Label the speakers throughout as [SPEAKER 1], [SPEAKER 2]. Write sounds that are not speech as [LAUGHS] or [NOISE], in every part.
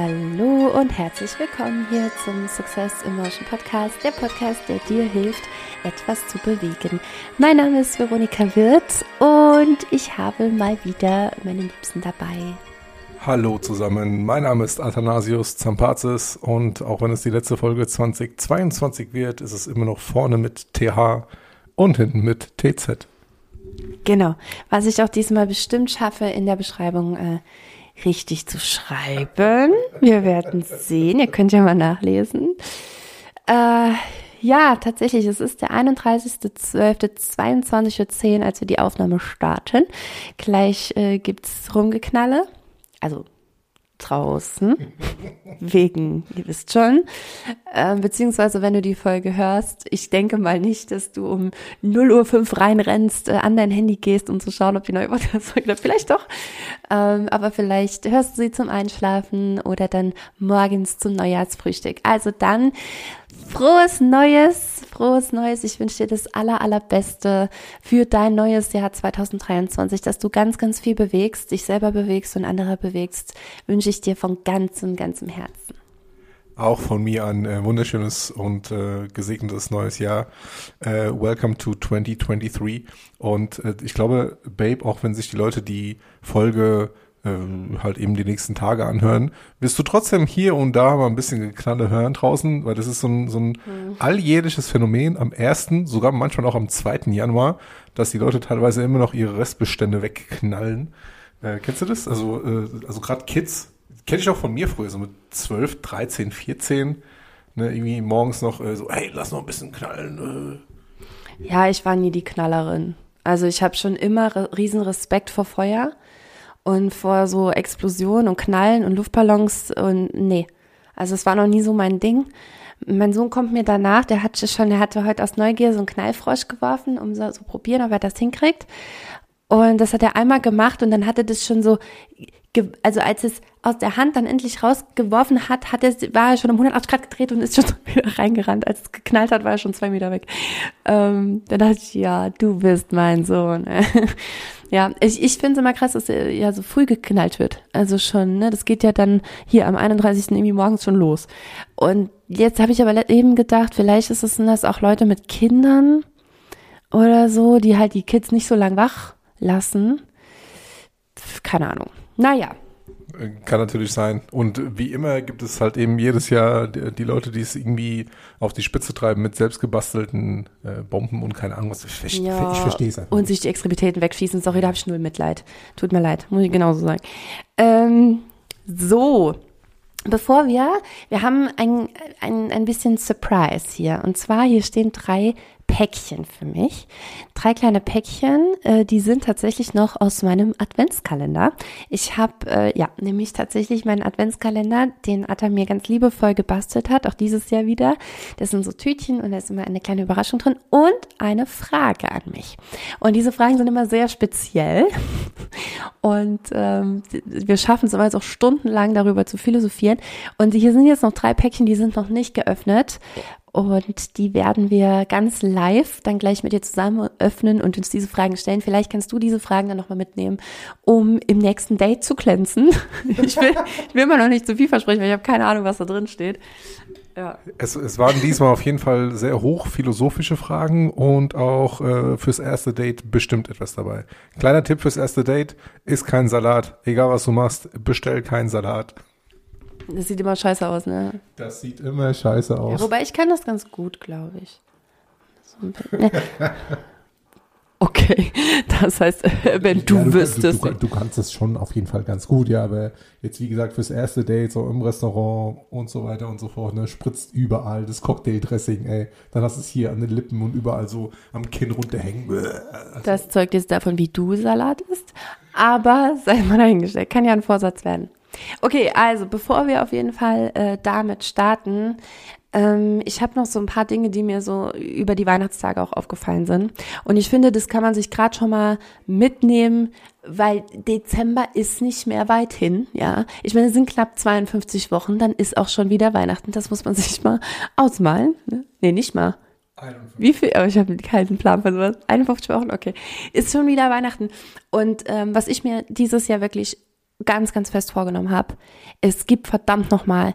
[SPEAKER 1] Hallo und herzlich willkommen hier zum Success Emotion Podcast, der Podcast, der dir hilft, etwas zu bewegen. Mein Name ist Veronika Wirth und ich habe mal wieder meine Liebsten dabei.
[SPEAKER 2] Hallo zusammen, mein Name ist Athanasius Zampazis und auch wenn es die letzte Folge 2022 wird, ist es immer noch vorne mit TH und hinten mit TZ.
[SPEAKER 1] Genau, was ich auch diesmal bestimmt schaffe, in der Beschreibung äh, richtig zu schreiben. Wir werden sehen. Ihr könnt ja mal nachlesen. Äh, ja, tatsächlich, es ist der 31.12.22.10 Uhr, als wir die Aufnahme starten. Gleich äh, gibt's Rumgeknalle. Also draußen. Wegen, ihr wisst schon. Äh, beziehungsweise, wenn du die Folge hörst, ich denke mal nicht, dass du um 0 Uhr 5 reinrennst, äh, an dein Handy gehst, um zu schauen, ob die neue Podcast-Folge [LAUGHS] Vielleicht doch. Ähm, aber vielleicht hörst du sie zum Einschlafen oder dann morgens zum Neujahrsfrühstück. Also dann frohes Neues, frohes Neues. Ich wünsche dir das aller, allerbeste für dein neues Jahr 2023, dass du ganz, ganz viel bewegst, dich selber bewegst und andere bewegst, wünsche ich dir von ganzem, ganzem Herzen.
[SPEAKER 2] Auch von mir ein äh, wunderschönes und äh, gesegnetes neues Jahr. Äh, welcome to 2023. Und äh, ich glaube, Babe, auch wenn sich die Leute die Folge äh, halt eben die nächsten Tage anhören, wirst du trotzdem hier und da mal ein bisschen Geknalle hören draußen, weil das ist so ein, so ein mhm. alljährliches Phänomen am ersten, sogar manchmal auch am zweiten Januar, dass die Leute teilweise immer noch ihre Restbestände wegknallen. Äh, kennst du das? Also, äh, also gerade Kids, kenne ich auch von mir früher, so mit 12, 13, 14, ne, irgendwie morgens noch äh, so, hey, lass noch ein bisschen knallen.
[SPEAKER 1] Äh. Ja, ich war nie die Knallerin. Also ich habe schon immer riesen Respekt vor Feuer und vor so Explosionen und Knallen und Luftballons und nee. Also es war noch nie so mein Ding. Mein Sohn kommt mir danach, der hatte schon, der hatte heute aus Neugier so einen Knallfrosch geworfen, um so, so probieren, ob er das hinkriegt. Und das hat er einmal gemacht und dann hatte das schon so, also als es aus der Hand dann endlich rausgeworfen hat, hat er, war er schon um 180 Grad gedreht und ist schon [LAUGHS] wieder reingerannt. Als es geknallt hat, war er schon zwei Meter weg. Ähm, dann dachte ich, ja, du bist mein Sohn. [LAUGHS] Ja, ich, ich finde es immer krass, dass er ja so früh geknallt wird. Also schon, ne? Das geht ja dann hier am 31. irgendwie morgens schon los. Und jetzt habe ich aber eben gedacht, vielleicht ist es das auch Leute mit Kindern oder so, die halt die Kids nicht so lang wach lassen. Keine Ahnung. Naja,
[SPEAKER 2] kann natürlich sein. Und wie immer gibt es halt eben jedes Jahr die, Leute, die es irgendwie auf die Spitze treiben mit selbstgebastelten äh, Bomben und keine Ahnung was. Ich,
[SPEAKER 1] ja, ich verstehe es einfach. Und sich die Extremitäten wegschießen. Sorry, da habe ich null Mitleid. Tut mir leid, muss ich genauso sagen. Ähm, so, bevor wir, wir haben ein, ein, ein bisschen Surprise hier. Und zwar, hier stehen drei Päckchen für mich. Drei kleine Päckchen, äh, die sind tatsächlich noch aus meinem Adventskalender. Ich habe äh, ja nämlich tatsächlich meinen Adventskalender, den Atta mir ganz liebevoll gebastelt hat, auch dieses Jahr wieder. Das sind so Tütchen und da ist immer eine kleine Überraschung drin und eine Frage an mich. Und diese Fragen sind immer sehr speziell [LAUGHS] und ähm, wir schaffen es immer so stundenlang darüber zu philosophieren. Und hier sind jetzt noch drei Päckchen, die sind noch nicht geöffnet und die werden wir ganz live dann gleich mit dir zusammen öffnen und uns diese Fragen stellen. Vielleicht kannst du diese Fragen dann nochmal mitnehmen, um im nächsten Date zu glänzen. [LAUGHS] Ich will, ich will immer noch nicht zu viel versprechen, weil ich habe keine Ahnung, was da drin steht.
[SPEAKER 2] Ja. Es, es waren diesmal auf jeden Fall sehr hoch philosophische Fragen und auch äh, fürs erste Date bestimmt etwas dabei. Kleiner Tipp fürs erste Date, ist kein Salat. Egal was du machst, bestell keinen Salat.
[SPEAKER 1] Das sieht immer scheiße aus, ne?
[SPEAKER 2] Das sieht immer scheiße aus.
[SPEAKER 1] Ja, wobei ich kann das ganz gut, glaube ich. [LAUGHS] Okay, das heißt, [LAUGHS] wenn du, ja, du wüsstest.
[SPEAKER 2] Du, du, du, kannst es schon auf jeden Fall ganz gut, ja, aber jetzt wie gesagt fürs erste Date, so im Restaurant und so weiter und so fort, ne, spritzt überall das Cocktaildressing, ey. Dann hast du es hier an den Lippen und überall so am Kinn runterhängen.
[SPEAKER 1] Also. Das zeugt jetzt davon, wie du Salat isst, aber sei mal dahingestellt, kann ja ein Vorsatz werden. Okay, also bevor wir auf jeden Fall äh, damit starten, ähm, ich habe noch so ein paar Dinge, die mir so über die Weihnachtstage auch aufgefallen sind. Und ich finde, das kann man sich gerade schon mal mitnehmen, weil Dezember ist nicht mehr weit hin, ja. Ich meine, es sind knapp 52 Wochen, dann ist auch schon wieder Weihnachten. Das muss man [LAUGHS] sich mal ausmalen. Ne? Nee, nicht mal. 51. Wie viel? Aber oh, ich habe keinen Plan von sowas. 51 Wochen, okay. Ist schon wieder Weihnachten. Und ähm, was ich mir dieses Jahr wirklich ganz, ganz fest vorgenommen habe, es gibt verdammt nochmal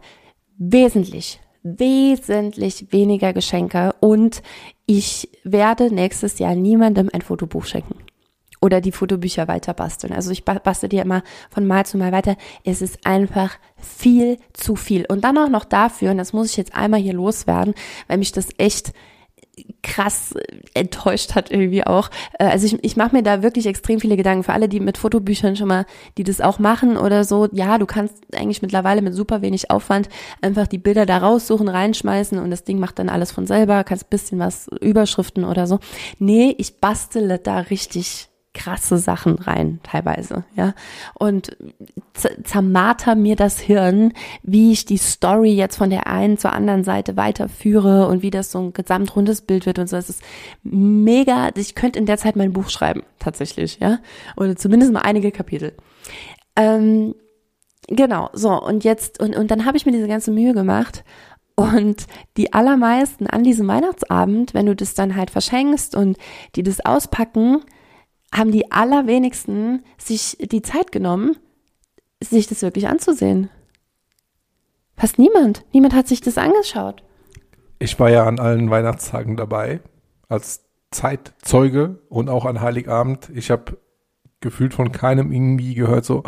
[SPEAKER 1] wesentlich, wesentlich weniger Geschenke und ich werde nächstes Jahr niemandem ein Fotobuch schenken oder die Fotobücher weiter basteln. Also ich bastel die immer von Mal zu Mal weiter. Es ist einfach viel zu viel. Und dann auch noch dafür, und das muss ich jetzt einmal hier loswerden, weil mich das echt krass enttäuscht hat irgendwie auch. Äh, also ich, ich mache mir da wirklich extrem viele Gedanken. Für alle, die mit Fotobüchern schon mal, die das auch machen oder so, ja, du kannst eigentlich mittlerweile mit super wenig Aufwand einfach die Bilder da raussuchen, reinschmeißen und das Ding macht dann alles von selber, kannst bisschen was Überschriften oder so. Nee, ich bastele da richtig krasse Sachen rein, teilweise, ja. Und zermarter mir das Hirn, wie ich die Story jetzt von der einen zur anderen Seite weiterführe und wie das so ein gesamtrundes Bild wird und so. Es ist mega, ich könnte in der Zeit mein Buch schreiben, tatsächlich, ja. Oder zumindest mal einige Kapitel. Ähm, genau, so, und jetzt, und, und dann habe ich mir diese ganze Mühe gemacht und die allermeisten an diesem Weihnachtsabend, wenn du das dann halt verschenkst und die das auspacken, haben die allerwenigsten sich die Zeit genommen, sich das wirklich anzusehen. Fast niemand. Niemand hat sich das angeschaut.
[SPEAKER 2] Ich war ja an allen Weihnachtstagen dabei, als Zeitzeuge und auch an Heiligabend. Ich habe gefühlt von keinem irgendwie gehört so,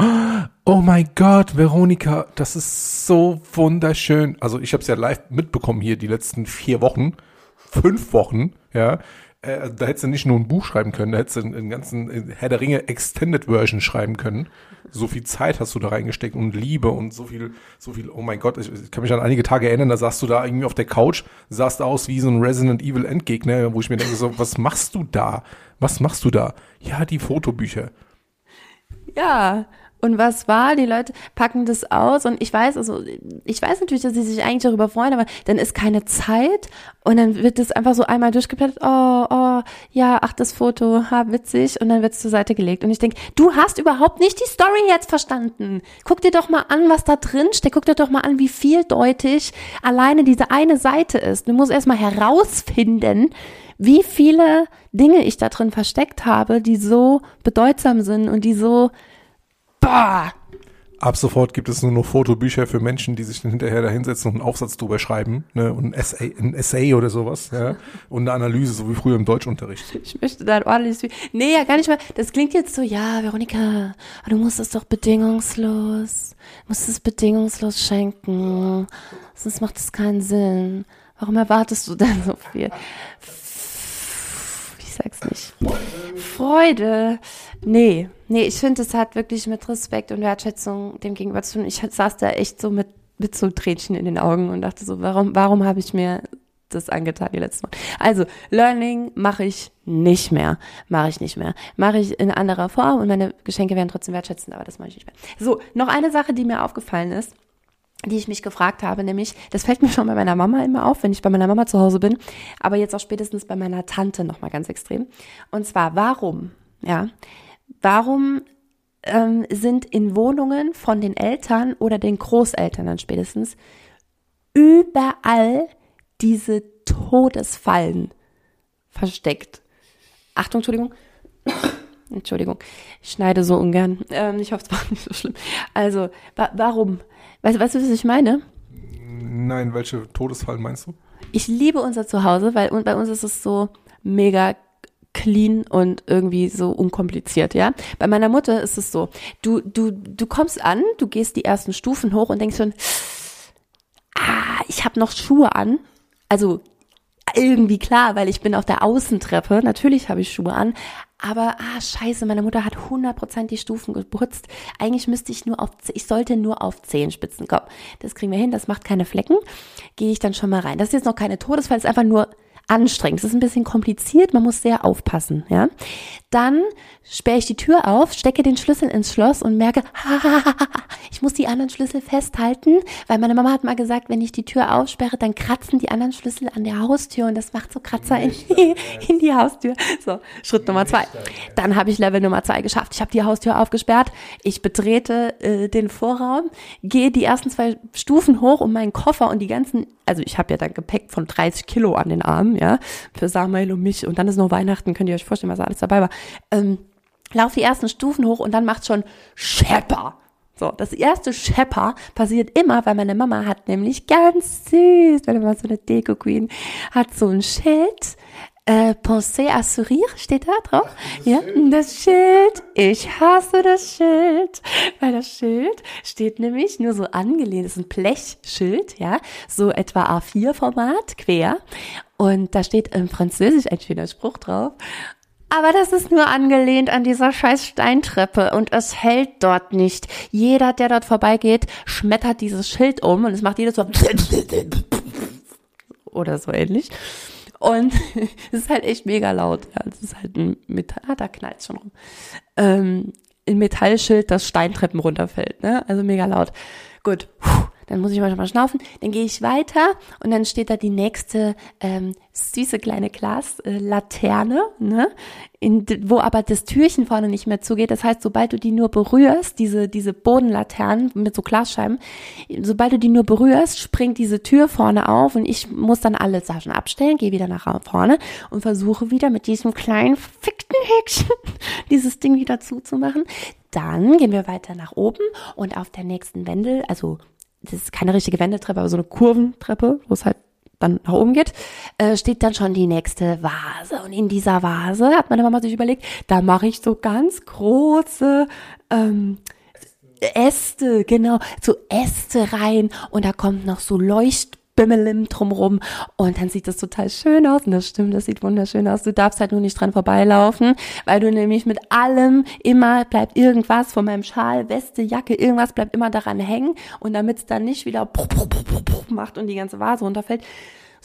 [SPEAKER 2] oh mein Gott, Veronika, das ist so wunderschön. Also ich habe es ja live mitbekommen hier die letzten vier Wochen, fünf Wochen, ja äh, da hättest du nicht nur ein Buch schreiben können, da hättest du einen, ganzen Herr der Ringe Extended Version schreiben können. So viel Zeit hast du da reingesteckt und Liebe und so viel, so viel, oh mein Gott, ich, ich kann mich an einige Tage erinnern, da saßt du da irgendwie auf der Couch, sahst aus wie so ein Resident Evil Endgegner, wo ich mir denke so, was machst du da? Was machst du da? Ja, die Fotobücher.
[SPEAKER 1] Ja, und was war? Die Leute packen das aus und ich weiß, also ich weiß natürlich, dass sie sich eigentlich darüber freuen, aber dann ist keine Zeit und dann wird das einfach so einmal durchgeblättert. Oh, oh, ja, ach, das Foto, ha, witzig und dann wird es zur Seite gelegt. Und ich denke, du hast überhaupt nicht die Story jetzt verstanden. Guck dir doch mal an, was da drin steht. Guck dir doch mal an, wie vieldeutig alleine diese eine Seite ist. Du musst erstmal herausfinden, wie viele Dinge ich da drin versteckt habe, die so bedeutsam sind und die so Bah!
[SPEAKER 2] Ab sofort gibt es nur noch Fotobücher für Menschen, die sich dann hinterher da hinsetzen und einen Aufsatz drüber schreiben, ne, und ein Essay, ein Essay oder sowas, ja, [LAUGHS] und eine Analyse, so wie früher im Deutschunterricht.
[SPEAKER 1] Ich möchte da ein ordentliches, nee, ja, gar nicht mal, das klingt jetzt so, ja, Veronika, du musst es doch bedingungslos, du musst es bedingungslos schenken, sonst macht es keinen Sinn. Warum erwartest du denn so viel? Sag's nicht. Freude. Nee, nee, ich finde, es hat wirklich mit Respekt und Wertschätzung dem gegenüber zu tun. Ich saß da echt so mit, mit so Tränchen in den Augen und dachte so, warum, warum habe ich mir das angetan die letzten Mal. Also, Learning mache ich nicht mehr. Mache ich nicht mehr. Mache ich in anderer Form und meine Geschenke werden trotzdem wertschätzend, aber das mache ich nicht mehr. So, noch eine Sache, die mir aufgefallen ist die ich mich gefragt habe, nämlich, das fällt mir schon bei meiner Mama immer auf, wenn ich bei meiner Mama zu Hause bin, aber jetzt auch spätestens bei meiner Tante nochmal ganz extrem. Und zwar, warum, ja, warum ähm, sind in Wohnungen von den Eltern oder den Großeltern dann spätestens überall diese Todesfallen versteckt? Achtung, Entschuldigung. [COUGHS] Entschuldigung, ich schneide so ungern. Ähm, ich hoffe, es war nicht so schlimm. Also, wa warum? Weißt, weißt du, was ich meine?
[SPEAKER 2] Nein, welche Todesfallen meinst du?
[SPEAKER 1] Ich liebe unser Zuhause, weil bei uns ist es so mega clean und irgendwie so unkompliziert, ja. Bei meiner Mutter ist es so, du, du, du kommst an, du gehst die ersten Stufen hoch und denkst schon, ah, ich habe noch Schuhe an. Also irgendwie klar, weil ich bin auf der Außentreppe, natürlich habe ich Schuhe an, aber ah scheiße, meine Mutter hat 100% die Stufen geputzt. Eigentlich müsste ich nur auf ich sollte nur auf Zehenspitzen kommen. Das kriegen wir hin, das macht keine Flecken. Gehe ich dann schon mal rein. Das ist jetzt noch keine Todesfall, ist einfach nur anstrengend. Das ist ein bisschen kompliziert, man muss sehr aufpassen, ja. Dann sperre ich die Tür auf, stecke den Schlüssel ins Schloss und merke, [LAUGHS] ich muss die anderen Schlüssel festhalten, weil meine Mama hat mal gesagt, wenn ich die Tür aufsperre, dann kratzen die anderen Schlüssel an der Haustür und das macht so Kratzer in die, in die Haustür. So, Schritt Nummer zwei. Dann habe ich Level Nummer zwei geschafft. Ich habe die Haustür aufgesperrt, ich betrete äh, den Vorraum, gehe die ersten zwei Stufen hoch, um meinen Koffer und die ganzen, also ich habe ja dann Gepäck von 30 Kilo an den Armen, ja, für Samuel und mich und dann ist noch Weihnachten, könnt ihr euch vorstellen, was alles dabei war. Ähm, lauf die ersten Stufen hoch und dann macht schon Schepper. So, das erste Schepper passiert immer, weil meine Mama hat nämlich ganz süß, meine Mama so eine Deko-Queen, hat so ein Schild, äh, Pensez à sourire, steht da drauf? Ja, das Schild. Ich hasse das Schild. Weil das Schild steht nämlich nur so angelehnt, das ist ein Blechschild, ja, so etwa A4-Format, quer. Und da steht im Französisch ein schöner Spruch drauf. Aber das ist nur angelehnt an dieser scheiß Steintreppe und es hält dort nicht. Jeder, der dort vorbeigeht, schmettert dieses Schild um und es macht jedes so [LAUGHS] oder so ähnlich. Und [LAUGHS] es ist halt echt mega laut. Ja, es ist halt ein Metall, ah, da knallt schon rum. Ähm, ein Metallschild, das Steintreppen runterfällt. Ne? Also mega laut. Gut. Puh dann muss ich mal mal schnaufen, dann gehe ich weiter und dann steht da die nächste ähm, süße kleine Glaslaterne, äh, ne? In, wo aber das Türchen vorne nicht mehr zugeht. Das heißt, sobald du die nur berührst, diese, diese Bodenlaternen mit so Glasscheiben, sobald du die nur berührst, springt diese Tür vorne auf und ich muss dann alle Sachen abstellen, gehe wieder nach vorne und versuche wieder mit diesem kleinen fickten Häkchen [LAUGHS] dieses Ding wieder zuzumachen. Dann gehen wir weiter nach oben und auf der nächsten Wendel, also das ist keine richtige Wendeltreppe, aber so eine Kurventreppe, wo es halt dann nach oben geht, äh, steht dann schon die nächste Vase. Und in dieser Vase hat meine Mama sich überlegt, da mache ich so ganz große ähm, Äste, genau, so Äste rein und da kommt noch so Leucht Bimmelim drumrum. Und dann sieht das total schön aus. Und das stimmt, das sieht wunderschön aus. Du darfst halt nur nicht dran vorbeilaufen, weil du nämlich mit allem immer bleibt irgendwas von meinem Schal, Weste, Jacke, irgendwas bleibt immer daran hängen. Und damit es dann nicht wieder macht und die ganze Vase runterfällt,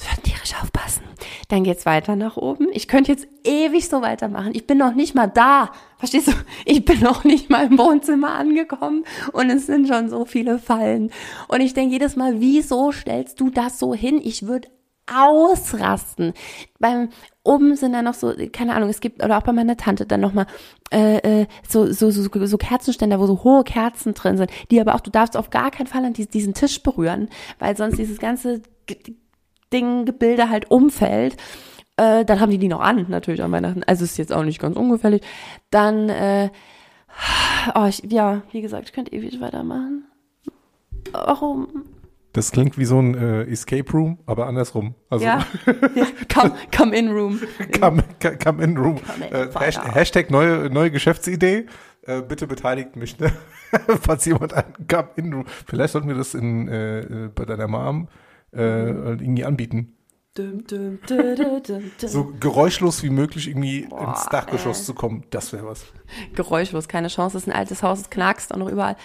[SPEAKER 1] sollten tierisch aufpassen. Dann geht's weiter nach oben. Ich könnte jetzt ewig so weitermachen. Ich bin noch nicht mal da. Verstehst du? Ich bin noch nicht mal im Wohnzimmer angekommen und es sind schon so viele Fallen. Und ich denke jedes Mal, wieso stellst du das so hin? Ich würde ausrasten. Beim oben sind dann noch so, keine Ahnung, es gibt, oder auch bei meiner Tante dann nochmal äh, äh, so, so, so, so Kerzenständer, wo so hohe Kerzen drin sind, die aber auch, du darfst auf gar keinen Fall an diesen Tisch berühren, weil sonst dieses ganze Ding, Gebilde halt umfällt. Äh, dann haben die die noch an, natürlich an Weihnachten. Also ist jetzt auch nicht ganz ungefährlich. Dann, äh, oh, ich, ja, wie gesagt, ich könnte ewig weitermachen. Warum?
[SPEAKER 2] Das klingt wie so ein äh, Escape Room, aber andersrum. Also
[SPEAKER 1] ja, ja [LAUGHS] come, come in Room.
[SPEAKER 2] come, come in Room. Come in, äh, Hashtag, Hashtag neue, neue Geschäftsidee. Äh, bitte beteiligt mich, ne? [LAUGHS] falls jemand einen Come in Room. Vielleicht sollten wir das in, äh, äh bei deiner Mom äh, irgendwie anbieten. Dum, dum, dum, so geräuschlos wie möglich irgendwie Boah, ins Dachgeschoss ey. zu kommen, das wäre was.
[SPEAKER 1] Geräuschlos, keine Chance. Das ist ein altes Haus, es knackst auch noch überall.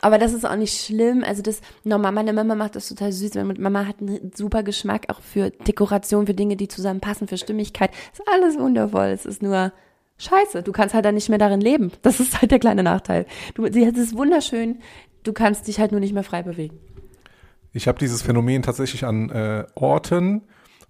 [SPEAKER 1] Aber das ist auch nicht schlimm. Also das, nochmal, meine Mama macht das total süß. Mama hat einen super Geschmack auch für Dekoration, für Dinge, die zusammenpassen, für Stimmigkeit. ist alles wundervoll. Es ist nur scheiße. Du kannst halt dann nicht mehr darin leben. Das ist halt der kleine Nachteil. Du, sie es wunderschön. Du kannst dich halt nur nicht mehr frei bewegen.
[SPEAKER 2] Ich habe dieses Phänomen tatsächlich an äh, Orten,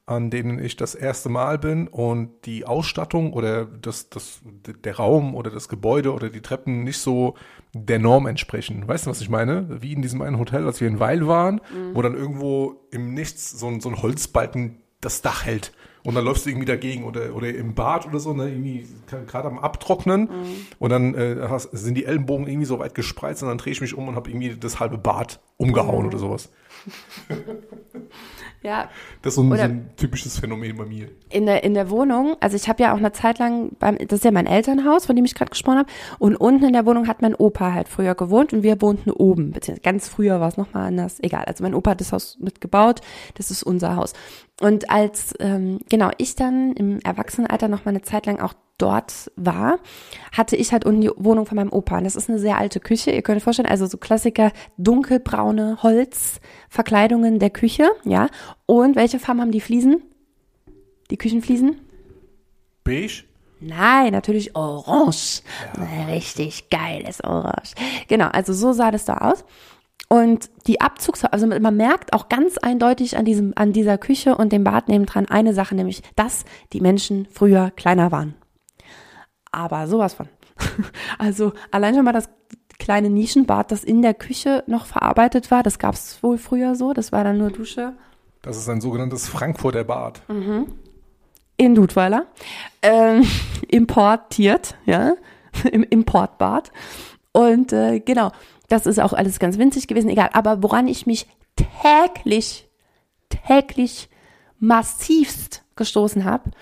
[SPEAKER 2] an denen ich das erste Mal bin und die Ausstattung oder das, das, der Raum oder das Gebäude oder die Treppen nicht so der Norm entsprechen. Weißt du, was ich meine? Wie in diesem einen Hotel, als wir in Weil waren, mhm. wo dann irgendwo im Nichts so ein, so ein Holzbalken das Dach hält. Und dann läufst du irgendwie dagegen oder, oder im Bad oder so, ne, irgendwie gerade am Abtrocknen. Mhm. Und dann äh, hast, sind die Ellenbogen irgendwie so weit gespreizt und dann drehe ich mich um und habe irgendwie das halbe Bad umgehauen mhm. oder sowas. [LAUGHS]
[SPEAKER 1] ja.
[SPEAKER 2] Das ist so ein, so ein, typisches Phänomen bei mir.
[SPEAKER 1] In der, in der Wohnung, also ich habe ja auch eine Zeit lang, beim, das ist ja mein Elternhaus, von dem ich gerade gesprochen habe, und unten in der Wohnung hat mein Opa halt früher gewohnt und wir wohnten oben, beziehungsweise ganz früher war es nochmal anders, egal. Also mein Opa hat das Haus mitgebaut, das ist unser Haus. Und als, ähm, genau, ich dann im Erwachsenenalter noch mal eine Zeit lang auch dort war, hatte ich halt unten die Wohnung von meinem Opa. Und das ist eine sehr alte Küche. Ihr könnt euch vorstellen, also so Klassiker, dunkelbraune Holzverkleidungen der Küche, ja. Und welche Farben haben die Fliesen? Die Küchenfliesen?
[SPEAKER 2] Beige?
[SPEAKER 1] Nein, natürlich orange. Ja. Richtig geiles Orange. Genau, also so sah das da aus. Und die Abzugs, also man merkt auch ganz eindeutig an diesem, an dieser Küche und dem Bad nebendran eine Sache, nämlich, dass die Menschen früher kleiner waren. Aber sowas von. [LAUGHS] Also allein schon mal das kleine Nischenbad, das in der Küche noch verarbeitet war, das gab es wohl früher so, das war dann nur Dusche.
[SPEAKER 2] Das ist ein sogenanntes Frankfurter Bad. Mhm.
[SPEAKER 1] In Dudweiler. Ähm, [LAUGHS] importiert, ja, [LAUGHS] im Importbad. Und äh, genau, Das ist auch alles ganz winzig gewesen, egal. Aber woran ich mich täglich, täglich massivst gestoßen habe,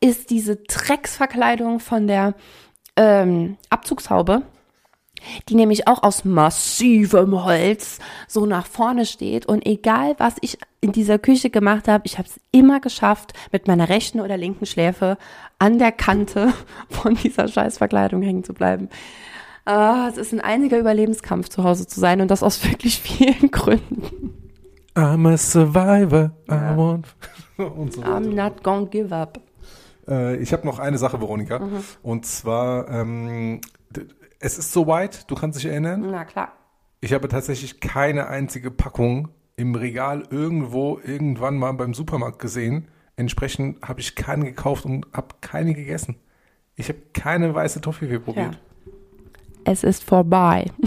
[SPEAKER 1] ist diese Drecksverkleidung von der ähm, Abzugshaube, die nämlich auch aus massivem Holz so nach vorne steht. Und egal, was ich in dieser Küche gemacht habe, ich habe es immer geschafft, mit meiner rechten oder linken Schläfe an der Kante [LAUGHS] von dieser Scheißverkleidung hängen zu bleiben. Ah, es ist ein einiger Überlebenskampf, zu Hause zu sein und das aus [LAUGHS] wirklich vielen Gründen.
[SPEAKER 2] I'm a survivor, I want. [LAUGHS]
[SPEAKER 1] und so I'm not gonna give up.
[SPEAKER 2] Äh, ich habe noch eine Sache, Veronika. Mhm. Und zwar, ähm, es ist soweit, du kannst dich erinnern.
[SPEAKER 1] Na klar.
[SPEAKER 2] Ich habe tatsächlich keine einzige Packung im Regal irgendwo irgendwann mal beim Supermarkt gesehen. Entsprechend habe ich keine gekauft und habe keine gegessen. Ich habe keine weiße Toffifee probiert. Ja
[SPEAKER 1] es ist vorbei. [LAUGHS]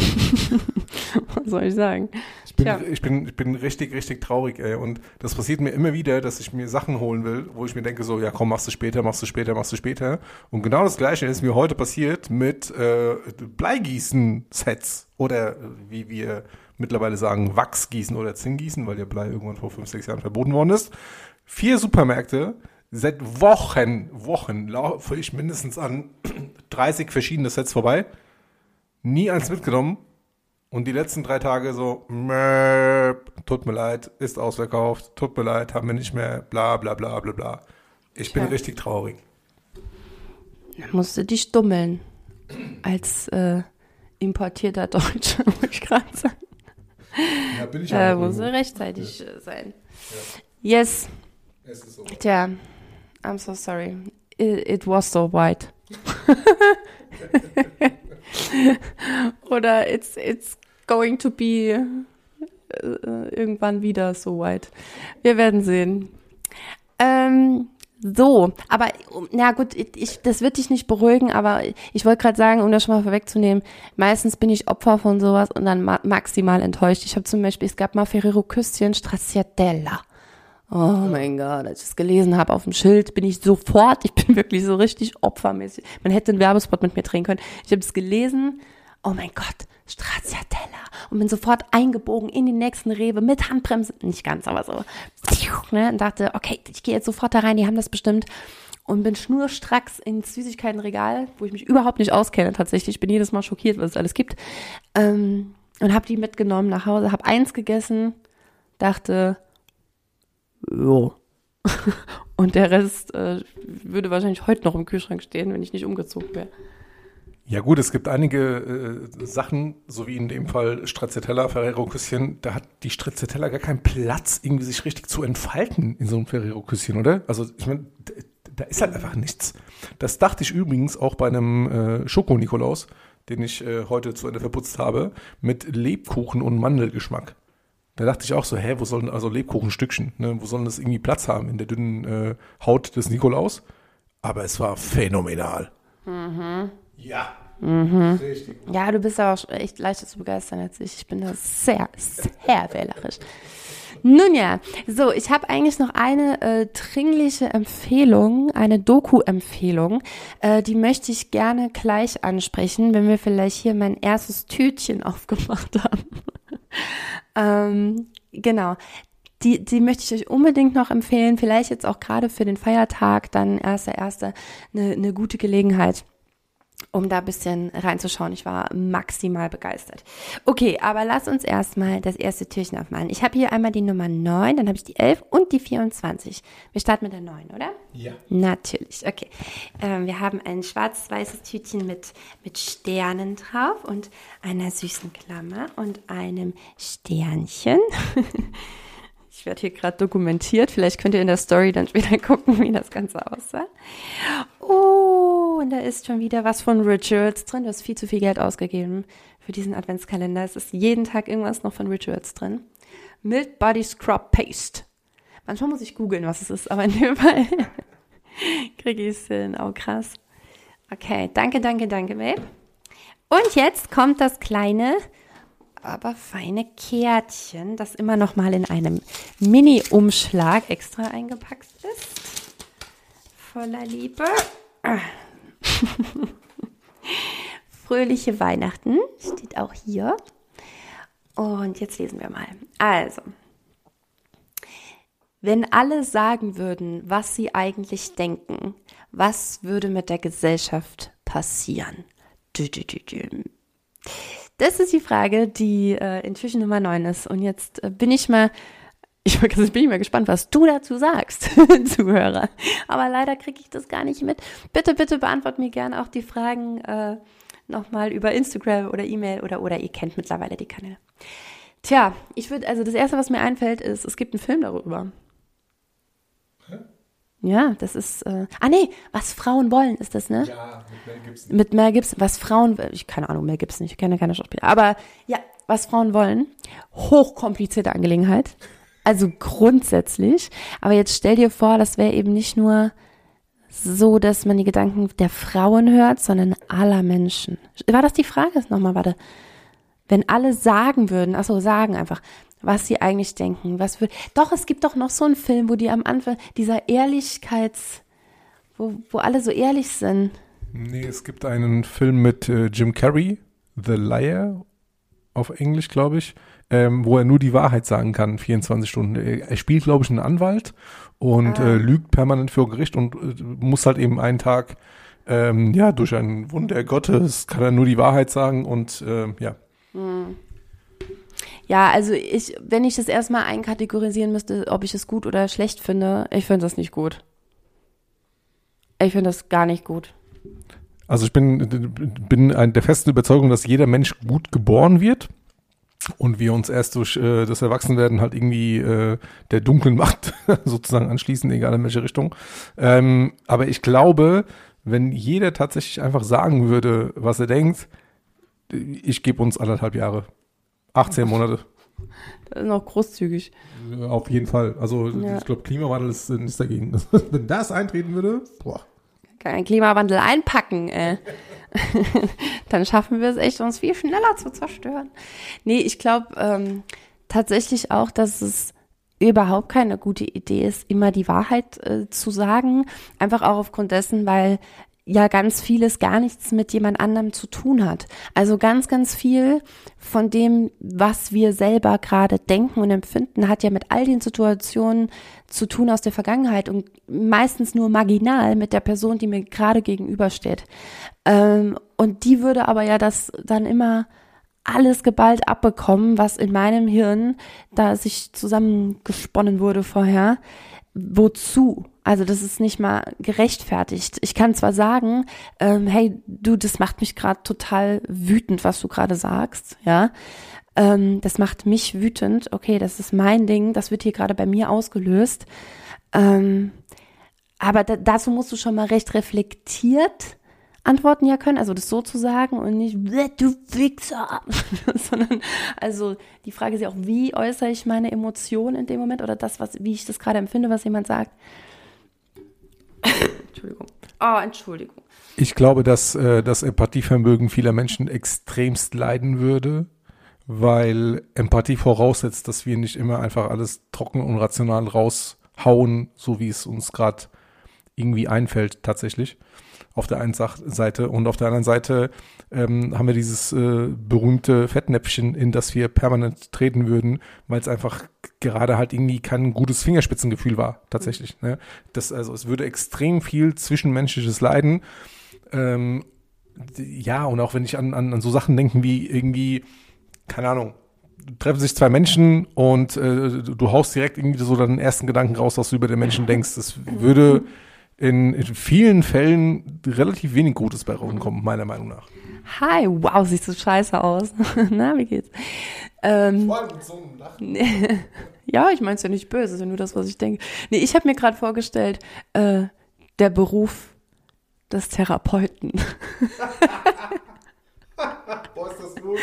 [SPEAKER 1] Was soll ich sagen?
[SPEAKER 2] Ich bin, ich bin, ich bin richtig, richtig traurig, ey. Und das passiert mir immer wieder, dass ich mir Sachen holen will, wo ich mir denke, so, ja komm, machst du später, machst du später, machst du später. Und genau das Gleiche ist mir heute passiert mit äh, Bleigießen-Sets. Oder wie wir mittlerweile sagen, Wachsgießen oder Zinngießen, weil der Blei irgendwann vor fünf, sechs Jahren verboten worden ist. Vier Supermärkte, seit Wochen, Wochen laufe ich mindestens an [CLEARS THROAT] 30 verschiedene Sets vorbei nie eins mitgenommen. Und die letzten drei Tage so, tut mir leid, ist ausverkauft, tut mir leid, haben wir nicht mehr, bla bla bla bla bla. Ich bin ja. richtig traurig.
[SPEAKER 1] Dann musst du dich dummeln. Als äh, importierter Deutscher, [LAUGHS] muss ich gerade sagen. Ja, bin ich auch. Äh, muss rechtzeitig ja. Äh, sein. Ja. Yes. Es ist so. Tja, I'm so sorry. It, it was so white. [LAUGHS] [LAUGHS] Oder it's, it's going to be äh, irgendwann wieder so weit. Wir werden sehen. Ähm, so, aber na gut, ich, das wird dich nicht beruhigen, aber ich wollte gerade sagen, um das schon mal vorwegzunehmen, meistens bin ich Opfer von sowas und dann ma maximal enttäuscht. Ich habe zum Beispiel, es gab mal Ferrero Küsschen Stracciatella. Oh mein Gott, als ich es gelesen habe auf dem Schild, bin ich sofort, ich bin wirklich so richtig opfermäßig. Man hätte einen Werbespot mit mir drehen können. Ich habe es gelesen, oh mein Gott, Stracciatella. Und bin sofort eingebogen in den nächsten Rewe mit Handbremse. Nicht ganz, aber so. Ne, und dachte, okay, ich gehe jetzt sofort da rein, die haben das bestimmt. Und bin schnurstracks ins Süßigkeitenregal, wo ich mich überhaupt nicht auskenne tatsächlich. Ich bin jedes Mal schockiert, was es alles gibt. Ähm, und habe die mitgenommen nach Hause, habe eins gegessen, dachte, jo. [LAUGHS] Und der Rest äh, würde wahrscheinlich heute noch im Kühlschrank stehen, wenn ich nicht umgezogen wäre.
[SPEAKER 2] Ja gut, es gibt einige äh, Sachen, so wie in dem Fall Stracciatella, Ferrero-Küsschen, da hat die Stracciatella gar keinen Platz, irgendwie sich richtig zu entfalten in so einem Ferrero-Küsschen, oder? Also ich meine, da ist halt einfach nichts. Das dachte ich übrigens auch bei einem äh, Schoko-Nikolaus, den ich äh, heute zu Ende verputzt habe, mit Lebkuchen und Mandelgeschmack. Da dachte ich auch so, hä, wo sollen also Lebkuchenstückchen, ne? wo sollen das irgendwie Platz haben in der dünnen äh, Haut des Nikolaus? Aber es war phänomenal.
[SPEAKER 1] Mhm.
[SPEAKER 2] Ja.
[SPEAKER 1] Mhm. Richtig. Ja, du bist aber auch echt leichter zu begeistern als ich. Ich bin da sehr, sehr wählerisch. Nun ja, so, ich habe eigentlich noch eine äh, dringliche Empfehlung, eine Doku-Empfehlung. Äh, die möchte ich gerne gleich ansprechen, wenn wir vielleicht hier mein erstes Tütchen [LAUGHS] aufgemacht haben. Ähm, genau. Die, die möchte ich euch unbedingt noch empfehlen. Vielleicht jetzt auch gerade für den Feiertag, dann erster, erster, eine, eine gute Gelegenheit um da ein bisschen reinzuschauen. Ich war maximal begeistert. Okay, aber lass uns erstmal das erste Türchen aufmachen. Ich habe hier einmal die Nummer 9, dann habe ich die 11 und die 24. Wir starten mit der 9, oder?
[SPEAKER 2] Ja.
[SPEAKER 1] Natürlich, okay. Ähm, wir haben ein schwarz-weißes Tütchen mit, mit Sternen drauf und einer süßen Klammer und einem Sternchen. [LAUGHS] Ich werde hier gerade dokumentiert. Vielleicht könnt ihr in der Story dann später [LAUGHS] gucken, wie das Ganze aussah. Oh, und da ist schon wieder was von Rituals drin. Du hast viel zu viel Geld ausgegeben für diesen Adventskalender. Es ist jeden Tag irgendwas noch von Rituals drin. Mild Body Scrub Paste. Manchmal muss ich googeln, was es ist, aber in dem [LAUGHS] Fall kriege ich es hin. Oh, krass. Okay, danke, danke, danke, Babe. Und jetzt kommt das kleine aber feine Kärtchen, das immer noch mal in einem Mini-Umschlag extra eingepackt ist. Voller Liebe. [LAUGHS] Fröhliche Weihnachten steht auch hier. Und jetzt lesen wir mal. Also, wenn alle sagen würden, was sie eigentlich denken, was würde mit der Gesellschaft passieren? Das ist die Frage, die äh, inzwischen Nummer 9 ist. Und jetzt äh, bin ich mal, [LAUGHS] ich bin ich mal gespannt, was du dazu sagst, [LAUGHS] Zuhörer. Aber leider kriege ich das gar nicht mit. Bitte, bitte beantwort mir gerne auch die Fragen äh, nochmal über Instagram oder E-Mail oder, oder ihr kennt mittlerweile die Kanäle. Tja, ich würde, also das erste, was mir einfällt, ist, es gibt einen Film darüber. Ja, das ist. Äh, ah nee, was Frauen wollen, ist das, ne? Ja, mit Mel Gibson. Mit Mel Gibson, was Frauen. Ich keine Ahnung, Mel Gibson, ich kenne keine Schauspieler. Aber ja, was Frauen wollen. Hochkomplizierte Angelegenheit. Also grundsätzlich. Aber jetzt stell dir vor, das wäre eben nicht nur so, dass man die Gedanken der Frauen hört, sondern aller Menschen. War das die Frage? Nochmal, warte. Wenn alle sagen würden, achso, sagen einfach, was sie eigentlich denken. Was für, doch, es gibt doch noch so einen Film, wo die am Anfang dieser Ehrlichkeits, wo, wo alle so ehrlich sind.
[SPEAKER 2] Nee, es gibt einen Film mit äh, Jim Carrey, The Liar, auf Englisch, glaube ich, ähm, wo er nur die Wahrheit sagen kann, 24 Stunden. Er, spielt, glaube ich, einen Anwalt und ah. äh, lügt permanent vor Gericht und äh, muss halt eben einen Tag, ähm, ja, durch ein Wunder Gottes kann er nur die Wahrheit sagen und äh, ja. Hm.
[SPEAKER 1] Ja, also ich, wenn ich das erstmal einkategorisieren müsste, ob ich es gut oder schlecht finde, ich finde das nicht gut. Ich finde das gar nicht gut.
[SPEAKER 2] Also ich bin, bin der festen Überzeugung, dass jeder Mensch gut geboren wird und wir uns erst durch äh, das Erwachsenwerden halt irgendwie äh, der dunklen Macht [LAUGHS] sozusagen anschließen, egal in welche Richtung. Ähm, aber ich glaube, wenn jeder tatsächlich einfach sagen würde, was er denkt, ich gebe uns anderthalb Jahre. 18 [LAUGHS] Monate.
[SPEAKER 1] Das ist noch großzügig.
[SPEAKER 2] Auf jeden Fall. Also ja. ich glaube, Klimawandel ist nichts dagegen. [LAUGHS] Wenn das eintreten würde, boah.
[SPEAKER 1] Kann Klimawandel einpacken, äh. [LAUGHS] Dann schaffen wir es echt, uns viel schneller zu zerstören. Nee, ich glaube ähm, tatsächlich auch, dass es überhaupt keine gute Idee ist, immer die Wahrheit äh, zu sagen. Einfach auch aufgrund dessen, weil ja ganz vieles gar nichts mit jemand anderem zu tun hat. Also ganz, ganz viel von dem, was wir selber gerade denken und empfinden, hat ja mit all den Situationen zu tun aus der Vergangenheit und meistens nur marginal mit der Person, die mir gerade gegenübersteht. Ähm, und die würde aber ja das dann immer alles geballt abbekommen, was in meinem Hirn da sich zusammengesponnen wurde vorher. Wozu? Also das ist nicht mal gerechtfertigt. Ich kann zwar sagen, ähm, hey, du, das macht mich gerade total wütend, was du gerade sagst, ja. Ähm, das macht mich wütend. Okay, das ist mein Ding, das wird hier gerade bei mir ausgelöst. Ähm, aber da, dazu musst du schon mal recht reflektiert antworten ja können, also das so zu sagen und nicht, du Wichser, [LAUGHS] sondern also die Frage ist ja auch, wie äußere ich meine Emotionen in dem Moment oder das, was, wie ich das gerade empfinde, was jemand sagt. [LAUGHS] Entschuldigung. Oh, Entschuldigung.
[SPEAKER 2] Ich glaube, dass äh, das Empathievermögen vieler Menschen extremst leiden würde, weil Empathie voraussetzt, dass wir nicht immer einfach alles trocken und rational raushauen, so wie es uns gerade irgendwie einfällt tatsächlich auf der einen Seite und auf der anderen Seite ähm, haben wir dieses äh, berühmte Fettnäpfchen, in das wir permanent treten würden, weil es einfach gerade halt irgendwie kein gutes Fingerspitzengefühl war, tatsächlich. Ne? Das, also es würde extrem viel zwischenmenschliches Leiden. Ähm, ja, und auch wenn ich an, an, an so Sachen denke wie irgendwie, keine Ahnung, treffen sich zwei Menschen und äh, du haust direkt irgendwie so deinen ersten Gedanken raus, was du über den Menschen [LAUGHS] denkst. Das würde in, in vielen Fällen relativ wenig Gutes bei rumkommt, meiner Meinung nach.
[SPEAKER 1] Hi, wow, siehst du scheiße aus. [LAUGHS] Na, wie geht's? Ähm, Vor allem mit so einem Lachen. [LAUGHS] ja, ich mein's ja nicht böse, ist ja nur das, was ich denke. Nee, ich habe mir gerade vorgestellt, äh, der Beruf des Therapeuten. [LAUGHS] Boah, ist das gut.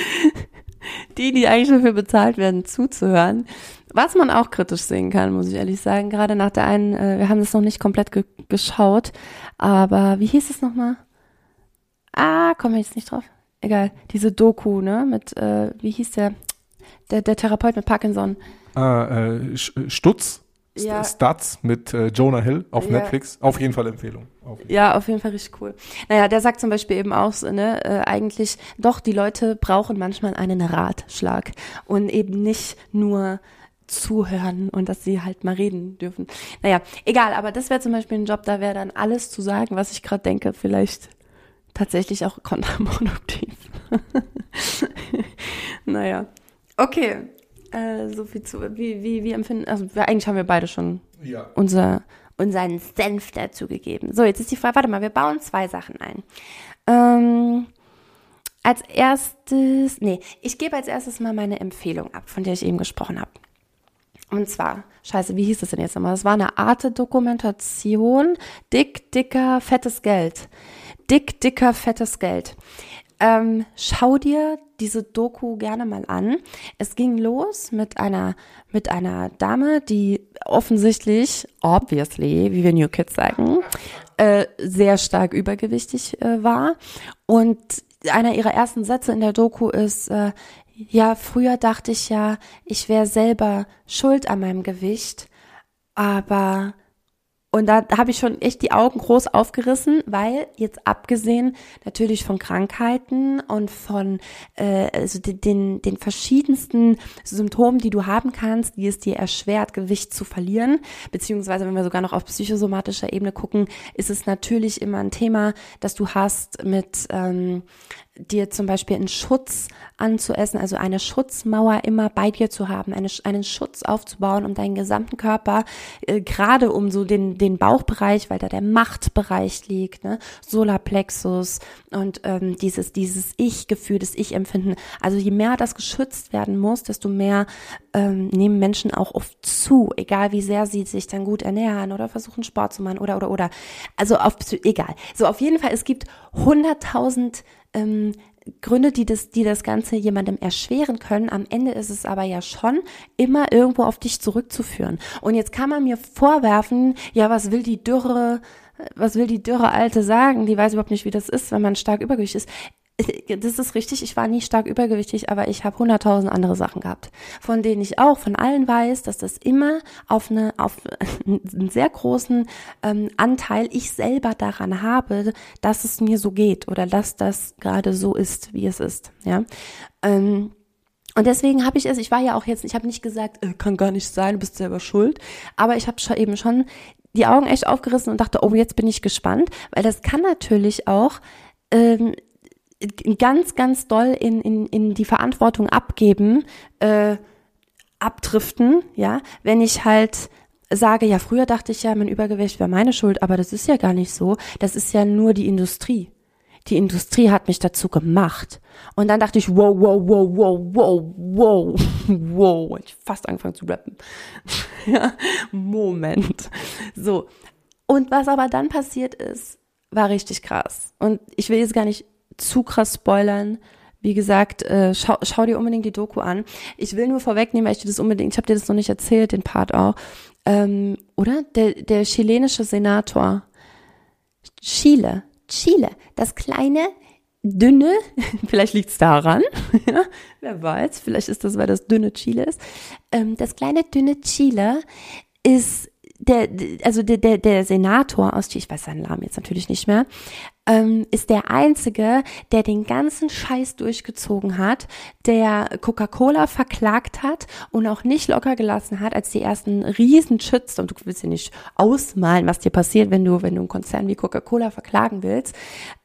[SPEAKER 1] Die, die eigentlich dafür bezahlt werden, zuzuhören. Was man auch kritisch sehen kann, muss ich ehrlich sagen. Gerade nach der einen, äh, wir haben das noch nicht komplett ge geschaut, aber wie hieß es nochmal? Ah, komme ich jetzt nicht drauf. Egal, diese Doku, ne, mit, äh, wie hieß der? Der, der Therapeut mit Parkinson.
[SPEAKER 2] Ah, äh, Stutz?
[SPEAKER 1] Ja.
[SPEAKER 2] Stats mit äh, Jonah Hill auf
[SPEAKER 1] Ja.
[SPEAKER 2] Netflix. Auf jeden Fall Empfehlung. Auf jeden
[SPEAKER 1] Ja, auf jeden Fall richtig cool. Naja, der sagt zum Beispiel eben auch, so, ne, äh, eigentlich, doch, die Leute brauchen manchmal einen Ratschlag und eben nicht nur zuhören und dass sie halt mal reden dürfen. Naja, egal, aber das wäre zum Beispiel ein Job, da wäre dann alles zu sagen, was ich gerade denke, vielleicht tatsächlich auch kontraproduktiv. [LAUGHS] naja, okay. Äh, so viel zu, wie, wie, wie empfinden, also wir, eigentlich haben wir beide schon.
[SPEAKER 2] Ja.
[SPEAKER 1] unser, unseren Senf dazu gegeben. So, jetzt ist die Frage, warte mal, wir bauen zwei Sachen ein. Ähm, als erstes, nee, ich gebe als erstes mal meine Empfehlung ab, von der ich eben gesprochen habe. Und zwar, scheiße, wie hieß das denn jetzt nochmal? Das war eine Arte-Dokumentation. Dick, dicker, fettes Geld. Dick, dicker, fettes Geld. Ähm, schau dir diese Doku gerne mal an. Es ging los mit einer, mit einer Dame, die offensichtlich, obviously, wie wir New Kids sagen, äh, sehr stark übergewichtig äh, war. Und einer ihrer ersten Sätze in der Doku ist, äh, ja, früher dachte ich ja, ich wäre selber schuld an meinem Gewicht, aber und da habe ich schon echt die Augen groß aufgerissen, weil jetzt abgesehen natürlich von Krankheiten und von äh, also den, den, den verschiedensten Symptomen, die du haben kannst, die es dir erschwert, Gewicht zu verlieren, beziehungsweise wenn wir sogar noch auf psychosomatischer Ebene gucken, ist es natürlich immer ein Thema, das du hast mit ähm, dir zum Beispiel einen Schutz anzuessen, also eine Schutzmauer immer bei dir zu haben, eine, einen Schutz aufzubauen, um deinen gesamten Körper, äh, gerade um so den, den Bauchbereich, weil da der Machtbereich liegt, ne? Solarplexus und ähm, dieses, dieses Ich-Gefühl, das Ich-Empfinden. Also je mehr das geschützt werden muss, desto mehr ähm, nehmen Menschen auch oft zu, egal wie sehr sie sich dann gut ernähren oder versuchen Sport zu machen oder, oder, oder. Also auf, egal. So auf jeden Fall, es gibt hunderttausend ähm, Gründe, die das, die das Ganze jemandem erschweren können. Am Ende ist es aber ja schon immer irgendwo auf dich zurückzuführen. Und jetzt kann man mir vorwerfen, ja, was will die Dürre, was will die Dürre Alte sagen? Die weiß überhaupt nicht, wie das ist, wenn man stark übergewichtig ist. [LAUGHS] Das ist richtig, ich war nie stark übergewichtig, aber ich habe hunderttausend andere Sachen gehabt, von denen ich auch von allen weiß, dass das immer auf eine auf [LAUGHS] einen sehr großen ähm, Anteil ich selber daran habe, dass es mir so geht oder dass das gerade so ist, wie es ist. Ja. Ähm, und deswegen habe ich es, ich war ja auch jetzt, ich habe nicht gesagt, äh, kann gar nicht sein, du bist selber schuld, aber ich habe eben schon die Augen echt aufgerissen und dachte, oh, jetzt bin ich gespannt, weil das kann natürlich auch ähm, ganz, ganz doll in, in, in die Verantwortung abgeben, äh, abdriften, ja, wenn ich halt sage, ja, früher dachte ich ja, mein Übergewicht wäre meine Schuld, aber das ist ja gar nicht so. Das ist ja nur die Industrie. Die Industrie hat mich dazu gemacht. Und dann dachte ich, wow, wow, wow, wow, wow, wow, [LAUGHS] wow. Ich fast angefangen zu rappen. [LAUGHS] ja, Moment. So. Und was aber dann passiert ist, war richtig krass. Und ich will jetzt gar nicht zu krass spoilern. Wie gesagt, äh, schau, schau dir unbedingt die Doku an. Ich will nur vorwegnehmen, weil ich dir das unbedingt, ich habe dir das noch nicht erzählt, den Part auch. Ähm, oder? Der, der chilenische Senator. Chile. Chile. Das kleine, dünne, [LAUGHS] vielleicht liegt's daran, [LAUGHS] ja, wer weiß, vielleicht ist das, weil das dünne Chile ist. Ähm, das kleine, dünne Chile ist der, also der, der, der Senator aus, ich weiß seinen Namen jetzt natürlich nicht mehr, ähm, ist der einzige, der den ganzen Scheiß durchgezogen hat, der Coca-Cola verklagt hat und auch nicht locker gelassen hat, als die ersten riesen Schütz, und du willst ja nicht ausmalen, was dir passiert, wenn du, wenn du einen Konzern wie Coca-Cola verklagen willst,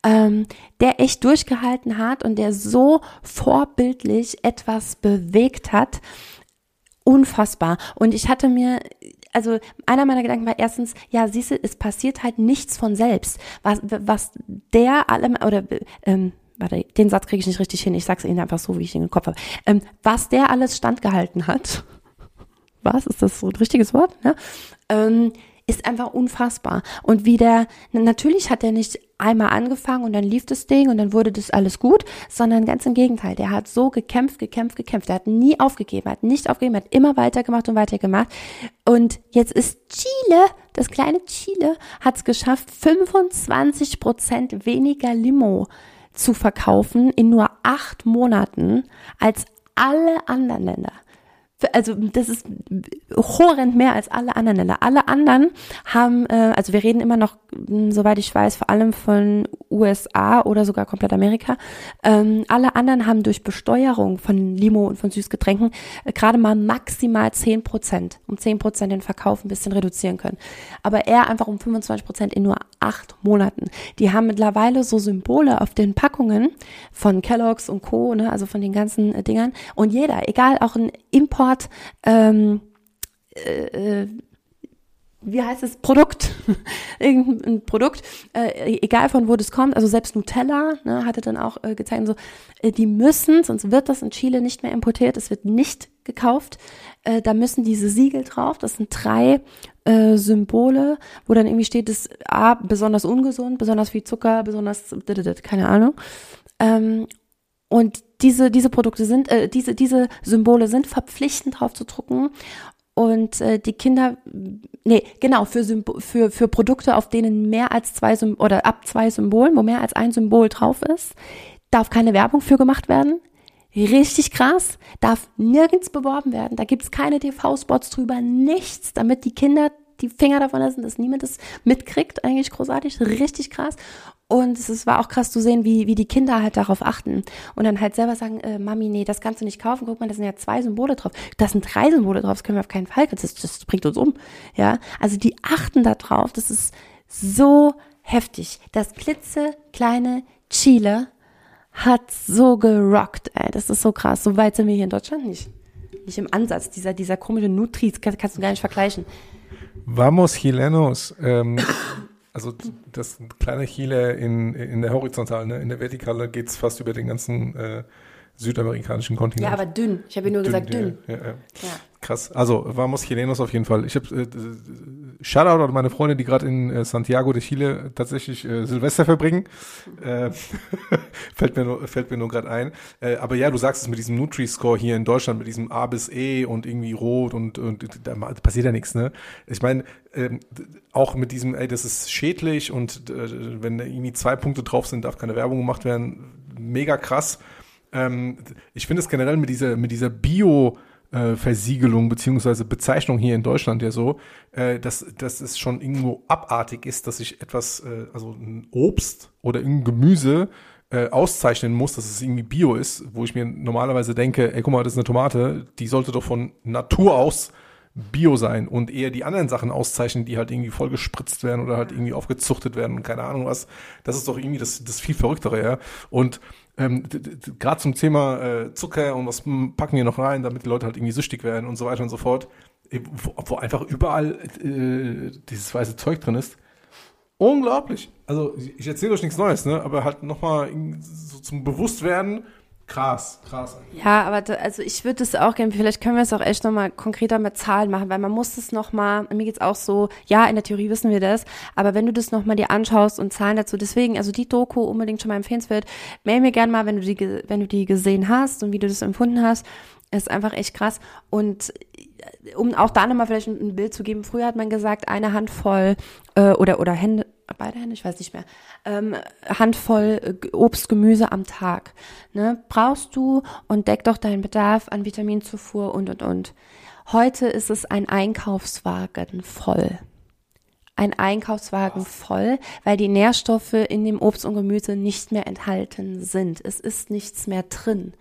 [SPEAKER 1] ähm, der echt durchgehalten hat und der so vorbildlich etwas bewegt hat, unfassbar. Und ich hatte mir, also einer meiner Gedanken war erstens, ja, siehst du, es passiert halt nichts von selbst. Was, was der allem, oder ähm, warte, den Satz kriege ich nicht richtig hin, ich sag's Ihnen einfach so, wie ich ihn im Kopf habe. Ähm, was der alles standgehalten hat, [LAUGHS] was, ist das so ein richtiges Wort? Ne? Ähm, ist einfach unfassbar. Und wie der, natürlich hat er nicht einmal angefangen und dann lief das Ding und dann wurde das alles gut, sondern ganz im Gegenteil. Der hat so gekämpft, gekämpft, gekämpft. Er hat nie aufgegeben, hat nicht aufgegeben, hat immer weitergemacht und weitergemacht. Und jetzt ist Chile, das kleine Chile, hat es geschafft, 25 Prozent weniger Limo zu verkaufen in nur acht Monaten als alle anderen Länder also das ist horrend mehr als alle anderen Länder. Alle anderen haben, äh, also wir reden immer noch, mh, soweit ich weiß, vor allem von USA oder sogar komplett Amerika. Ähm, alle anderen haben durch Besteuerung von Limo und von Süßgetränken äh, gerade mal maximal 10 Prozent, um 10 Prozent den Verkauf ein bisschen reduzieren können. Aber er einfach um 25 Prozent in nur acht Monaten. Die haben mittlerweile so Symbole auf den Packungen von Kellogg's und Co., ne, also von den ganzen äh, Dingern. Und jeder, egal, auch ein Import, ähm, äh, wie heißt es, Produkt, [LAUGHS] irgendein Produkt, äh, egal von wo das kommt, also selbst Nutella, ne, hatte dann auch äh, gezeigt, so, äh, die müssen, sonst wird das in Chile nicht mehr importiert, es wird nicht gekauft, äh, da müssen diese Siegel drauf, das sind drei äh, Symbole, wo dann irgendwie steht, das A, besonders ungesund, besonders viel Zucker, besonders, keine Ahnung, ähm, und diese, diese Produkte sind, äh, diese, diese Symbole sind verpflichtend drauf zu drucken und äh, die Kinder, nee, genau, für, Symbol, für, für Produkte, auf denen mehr als zwei Symbole oder ab zwei Symbolen, wo mehr als ein Symbol drauf ist, darf keine Werbung für gemacht werden. Richtig krass, darf nirgends beworben werden. Da gibt's keine TV-Spots drüber, nichts, damit die Kinder die Finger davon lassen, dass niemand das mitkriegt. Eigentlich großartig, richtig krass. Und es war auch krass zu sehen, wie, wie die Kinder halt darauf achten und dann halt selber sagen, äh, Mami, nee, das kannst du nicht kaufen. Guck mal, da sind ja zwei Symbole drauf. Das sind drei Symbole drauf, das können wir auf keinen Fall. Das, das bringt uns um. Ja, also die achten da drauf. Das ist so heftig. Das klitzekleine Chile hat so gerockt, ey. Das ist so krass. So weit sind wir hier in Deutschland nicht. Nicht im Ansatz. Dieser, dieser komische Nutris kannst, kannst du gar nicht vergleichen.
[SPEAKER 2] Vamos Chilenos. Ähm, also das kleine Chile in, in der Horizontalen, ne? in der Vertikale geht es fast über den ganzen äh, südamerikanischen Kontinent.
[SPEAKER 1] Ja, aber dünn. Ich habe ja nur dünn, gesagt dünn.
[SPEAKER 2] Ja, ja, ja. Krass. Also Vamos Chilenos auf jeden Fall. Ich habe äh, Shoutout an meine Freunde, die gerade in äh, Santiago de Chile tatsächlich äh, Silvester verbringen. Äh, [LAUGHS] fällt mir nur, fällt mir nur gerade ein. Äh, aber ja, du sagst es mit diesem Nutri-Score hier in Deutschland, mit diesem A bis E und irgendwie rot und, und da passiert ja nichts, ne? Ich meine, ähm, auch mit diesem, ey, das ist schädlich und äh, wenn da irgendwie zwei Punkte drauf sind, darf keine Werbung gemacht werden. Mega krass. Ähm, ich finde es generell mit dieser, mit dieser Bio- äh, Versiegelung beziehungsweise Bezeichnung hier in Deutschland ja so, äh, dass, dass es schon irgendwo abartig ist, dass ich etwas, äh, also ein Obst oder ein Gemüse auszeichnen muss, dass es irgendwie Bio ist, wo ich mir normalerweise denke, ey, guck mal, das ist eine Tomate, die sollte doch von Natur aus Bio sein und eher die anderen Sachen auszeichnen, die halt irgendwie voll gespritzt werden oder halt irgendwie aufgezuchtet werden und keine Ahnung was. Das ist doch irgendwie das, das viel Verrücktere, ja. Und ähm, gerade zum Thema äh, Zucker und was packen wir noch rein, damit die Leute halt irgendwie süchtig werden und so weiter und so fort, äh, wo, wo einfach überall äh, dieses weiße Zeug drin ist. Unglaublich. Also ich, erzähle euch nichts Neues, ne? aber halt nochmal so zum Bewusstwerden, Krass, krass.
[SPEAKER 1] Ja, aber da, also ich würde es auch gerne, vielleicht können wir es auch echt nochmal konkreter mit Zahlen machen, weil man muss es nochmal, mir geht's auch so, ja, in der Theorie wissen wir das, aber wenn du das nochmal dir anschaust und Zahlen dazu, deswegen, also die Doku unbedingt schon mal empfehlenswert, mail mir gerne mal, wenn du die, wenn du die gesehen hast und wie du das empfunden hast, ist einfach echt krass und um auch da nochmal vielleicht ein, Bild zu geben, früher hat man gesagt, eine Handvoll äh, oder, oder Hände, beide Hände, ich weiß nicht mehr, ähm, Handvoll äh, Obst, Gemüse am Tag. Ne? Brauchst du und deck doch deinen Bedarf an Vitaminzufuhr und und und. Heute ist es ein Einkaufswagen voll ein Einkaufswagen voll, weil die Nährstoffe in dem Obst und Gemüse nicht mehr enthalten sind. Es ist nichts mehr drin.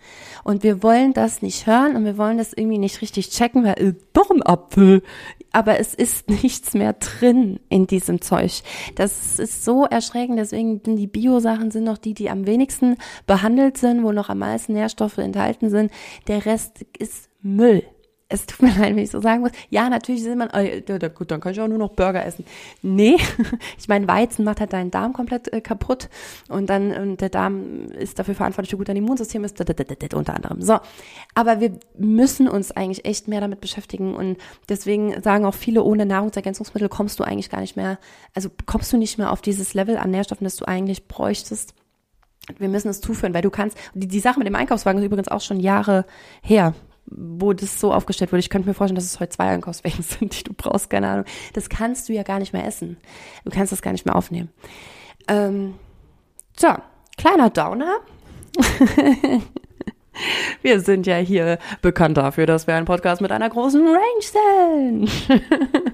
[SPEAKER 1] Und wir wollen das nicht hören und wir wollen das irgendwie nicht richtig checken, weil äh, doch ein Apfel. Aber es ist [LAUGHS] nichts mehr drin in diesem Zeug. Das ist so erschreckend. Deswegen sind die Bio-Sachen sind noch die, die am wenigsten behandelt sind, wo noch am meisten Nährstoffe enthalten sind. Der Rest ist Müll es tut mir [LAUGHS] leid, wenn ich so sagen muss. Ja, natürlich ist man, äh, gut, dann kann ich auch nur noch Burger essen. Nee, [LAUGHS] ich meine, Weizen macht halt deinen Darm komplett äh, kaputt und dann und der Darm ist dafür verantwortlich, wie gut dein Immunsystem ist, unter anderem. So, aber wir müssen uns eigentlich echt mehr damit beschäftigen und deswegen sagen auch viele, ohne Nahrungsergänzungsmittel kommst du eigentlich gar nicht mehr, also kommst du nicht mehr auf dieses Level an Nährstoffen, das du eigentlich bräuchtest. Wir müssen es zuführen, weil du kannst, die, die Sache mit dem Einkaufswagen ist übrigens auch schon Jahre her wo das so aufgestellt wurde. Ich könnte mir vorstellen, dass es heute zwei Einkaufswagen [LAUGHS] sind, die du brauchst, keine Ahnung. Das kannst du ja gar nicht mehr essen. Du kannst das gar nicht mehr aufnehmen. Ähm, so, kleiner Downer. [LAUGHS] Wir sind ja hier bekannt dafür, dass wir ein Podcast mit einer großen Range sind. [LAUGHS]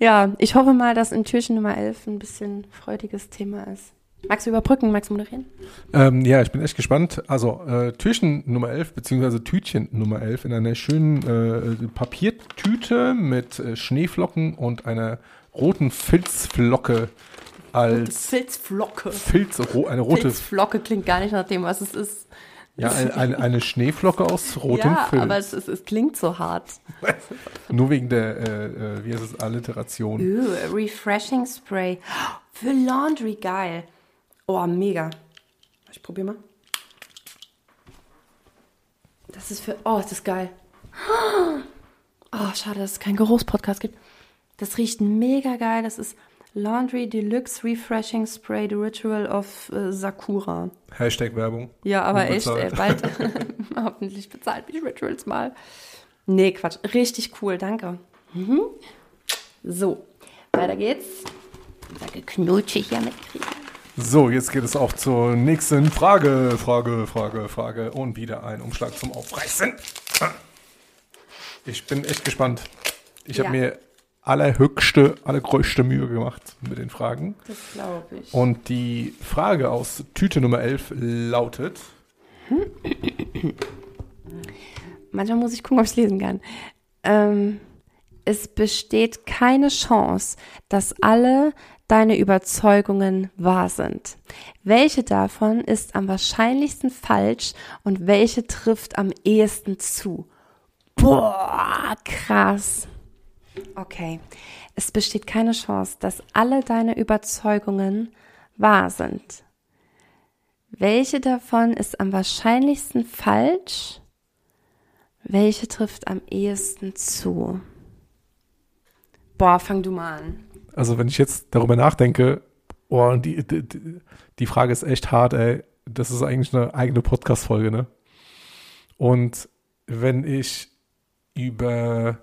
[SPEAKER 1] ja, ich hoffe mal, dass in Türchen Nummer 11 ein bisschen freudiges Thema ist. Magst du überbrücken, magst du moderieren?
[SPEAKER 2] Ähm, ja, ich bin echt gespannt. Also äh, Türchen Nummer 11, beziehungsweise Tütchen Nummer 11 in einer schönen äh, Papiertüte mit äh, Schneeflocken und einer roten Filzflocke als
[SPEAKER 1] Filzflocke.
[SPEAKER 2] Filz, ro, eine rote,
[SPEAKER 1] Filzflocke klingt gar nicht nach dem, was es ist.
[SPEAKER 2] ja, ein, eine, eine Schneeflocke aus rotem
[SPEAKER 1] ja,
[SPEAKER 2] Filz.
[SPEAKER 1] aber es, es, es klingt so hart. [LAUGHS]
[SPEAKER 2] Nur wegen der, äh, äh, wie heißt es, Alliteration.
[SPEAKER 1] Ew, Refreshing Spray. [GASPS] Für Laundry, geil. Oh, mega. Ich probiere mal. Das ist für. Oh, das ist geil. Oh, schade, dass es keinen Geruchspodcast gibt. Das riecht mega geil. Das ist Laundry Deluxe Refreshing Spray, The Ritual of äh, Sakura.
[SPEAKER 2] Hashtag Werbung.
[SPEAKER 1] Ja, aber echt,
[SPEAKER 2] Unbezahlt.
[SPEAKER 1] ey, bald. [LAUGHS] [LAUGHS] Hoffentlich bezahlt mich Rituals mal. Nee, Quatsch. Richtig cool, danke. Mhm. So, weiter geht's. Sage Knutsche hier mitkriegen.
[SPEAKER 2] So, jetzt geht es auch zur nächsten Frage. Frage, Frage, Frage. Und wieder ein Umschlag zum Aufreißen. Ich bin echt gespannt. Ich
[SPEAKER 1] Ja.
[SPEAKER 2] habe mir allerhöchste, allergrößte Mühe gemacht mit den Fragen.
[SPEAKER 1] Das glaube ich.
[SPEAKER 2] Und die Frage aus Tüte Nummer 11 lautet:
[SPEAKER 1] Manchmal muss ich gucken, ob ich lesen kann. Ähm, es besteht keine Chance, dass alle deine Überzeugungen wahr sind. Welche davon ist am wahrscheinlichsten falsch und welche trifft am ehesten zu? Boah, krass. Okay. Es besteht keine Chance, dass alle deine Überzeugungen wahr sind. Welche davon ist am wahrscheinlichsten falsch? Welche trifft am ehesten zu? Boah, fang du mal an.
[SPEAKER 2] Also, wenn ich jetzt darüber nachdenke, oh, die, die, die- die Frage ist echt hart, ey. Das ist eigentlich eine eigene Podcast-Folge, ne? Und wenn ich über,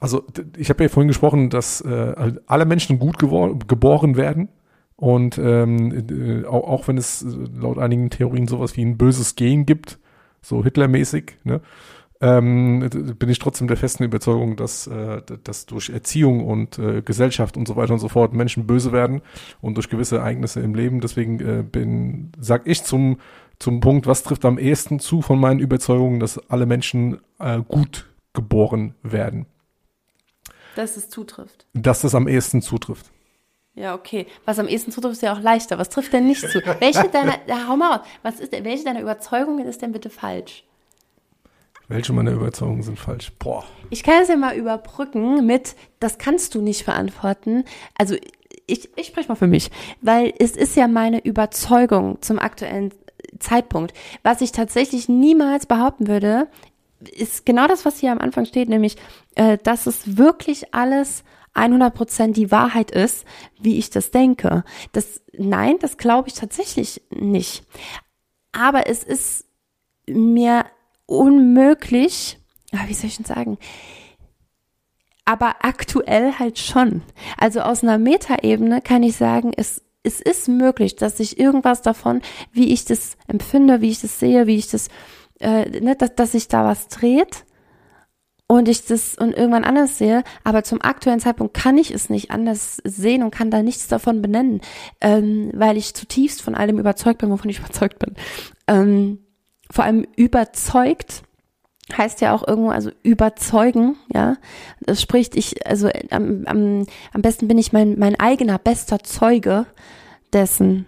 [SPEAKER 2] also ich habe ja vorhin gesprochen, dass äh, alle Menschen gut geboren werden. Und ähm, äh, auch, auch wenn es laut einigen Theorien sowas wie ein böses Gen gibt, so Hitlermäßig, ne? Ähm, bin ich trotzdem der festen Überzeugung, dass, äh, dass durch Erziehung und äh, Gesellschaft und so weiter und so fort Menschen böse werden und durch gewisse Ereignisse im Leben. Deswegen äh, bin, sag ich zum, zum Punkt, was trifft am ehesten zu von meinen Überzeugungen, dass alle Menschen äh, gut geboren werden.
[SPEAKER 1] Dass es zutrifft.
[SPEAKER 2] Dass das am ehesten zutrifft.
[SPEAKER 1] Ja, okay. Was am ehesten zutrifft, ist ja auch leichter. Was trifft denn nicht zu? Welche [LAUGHS] deiner, ja, hau mal raus. Was ist welche deiner Überzeugungen ist denn bitte falsch?
[SPEAKER 2] Welche meiner Überzeugungen sind falsch? Boah.
[SPEAKER 1] Ich kann es ja mal überbrücken mit, das kannst du nicht verantworten. Also ich, ich spreche mal für mich, weil es ist ja meine Überzeugung zum aktuellen Zeitpunkt. Was ich tatsächlich niemals behaupten würde, ist genau das, was hier am Anfang steht, nämlich, äh, dass es wirklich alles 100% die Wahrheit ist, wie ich das denke. Das, nein, das glaube ich tatsächlich nicht. Aber es ist mir unmöglich, ah, wie soll ich denn sagen, aber aktuell halt schon. Also aus einer Metaebene kann ich sagen, es, es ist möglich, dass sich irgendwas davon, wie ich das empfinde, wie ich das sehe, wie ich das, äh, ne, dass, dass sich da was dreht und ich das und irgendwann anders sehe, aber zum aktuellen Zeitpunkt kann ich es nicht anders sehen und kann da nichts davon benennen, ähm, weil ich zutiefst von allem überzeugt bin, wovon ich [LAUGHS] überzeugt bin. Ähm, vor allem überzeugt heißt ja auch irgendwo, also überzeugen, ja. Das spricht ich, also am, am, am besten bin ich mein, mein eigener bester Zeuge dessen.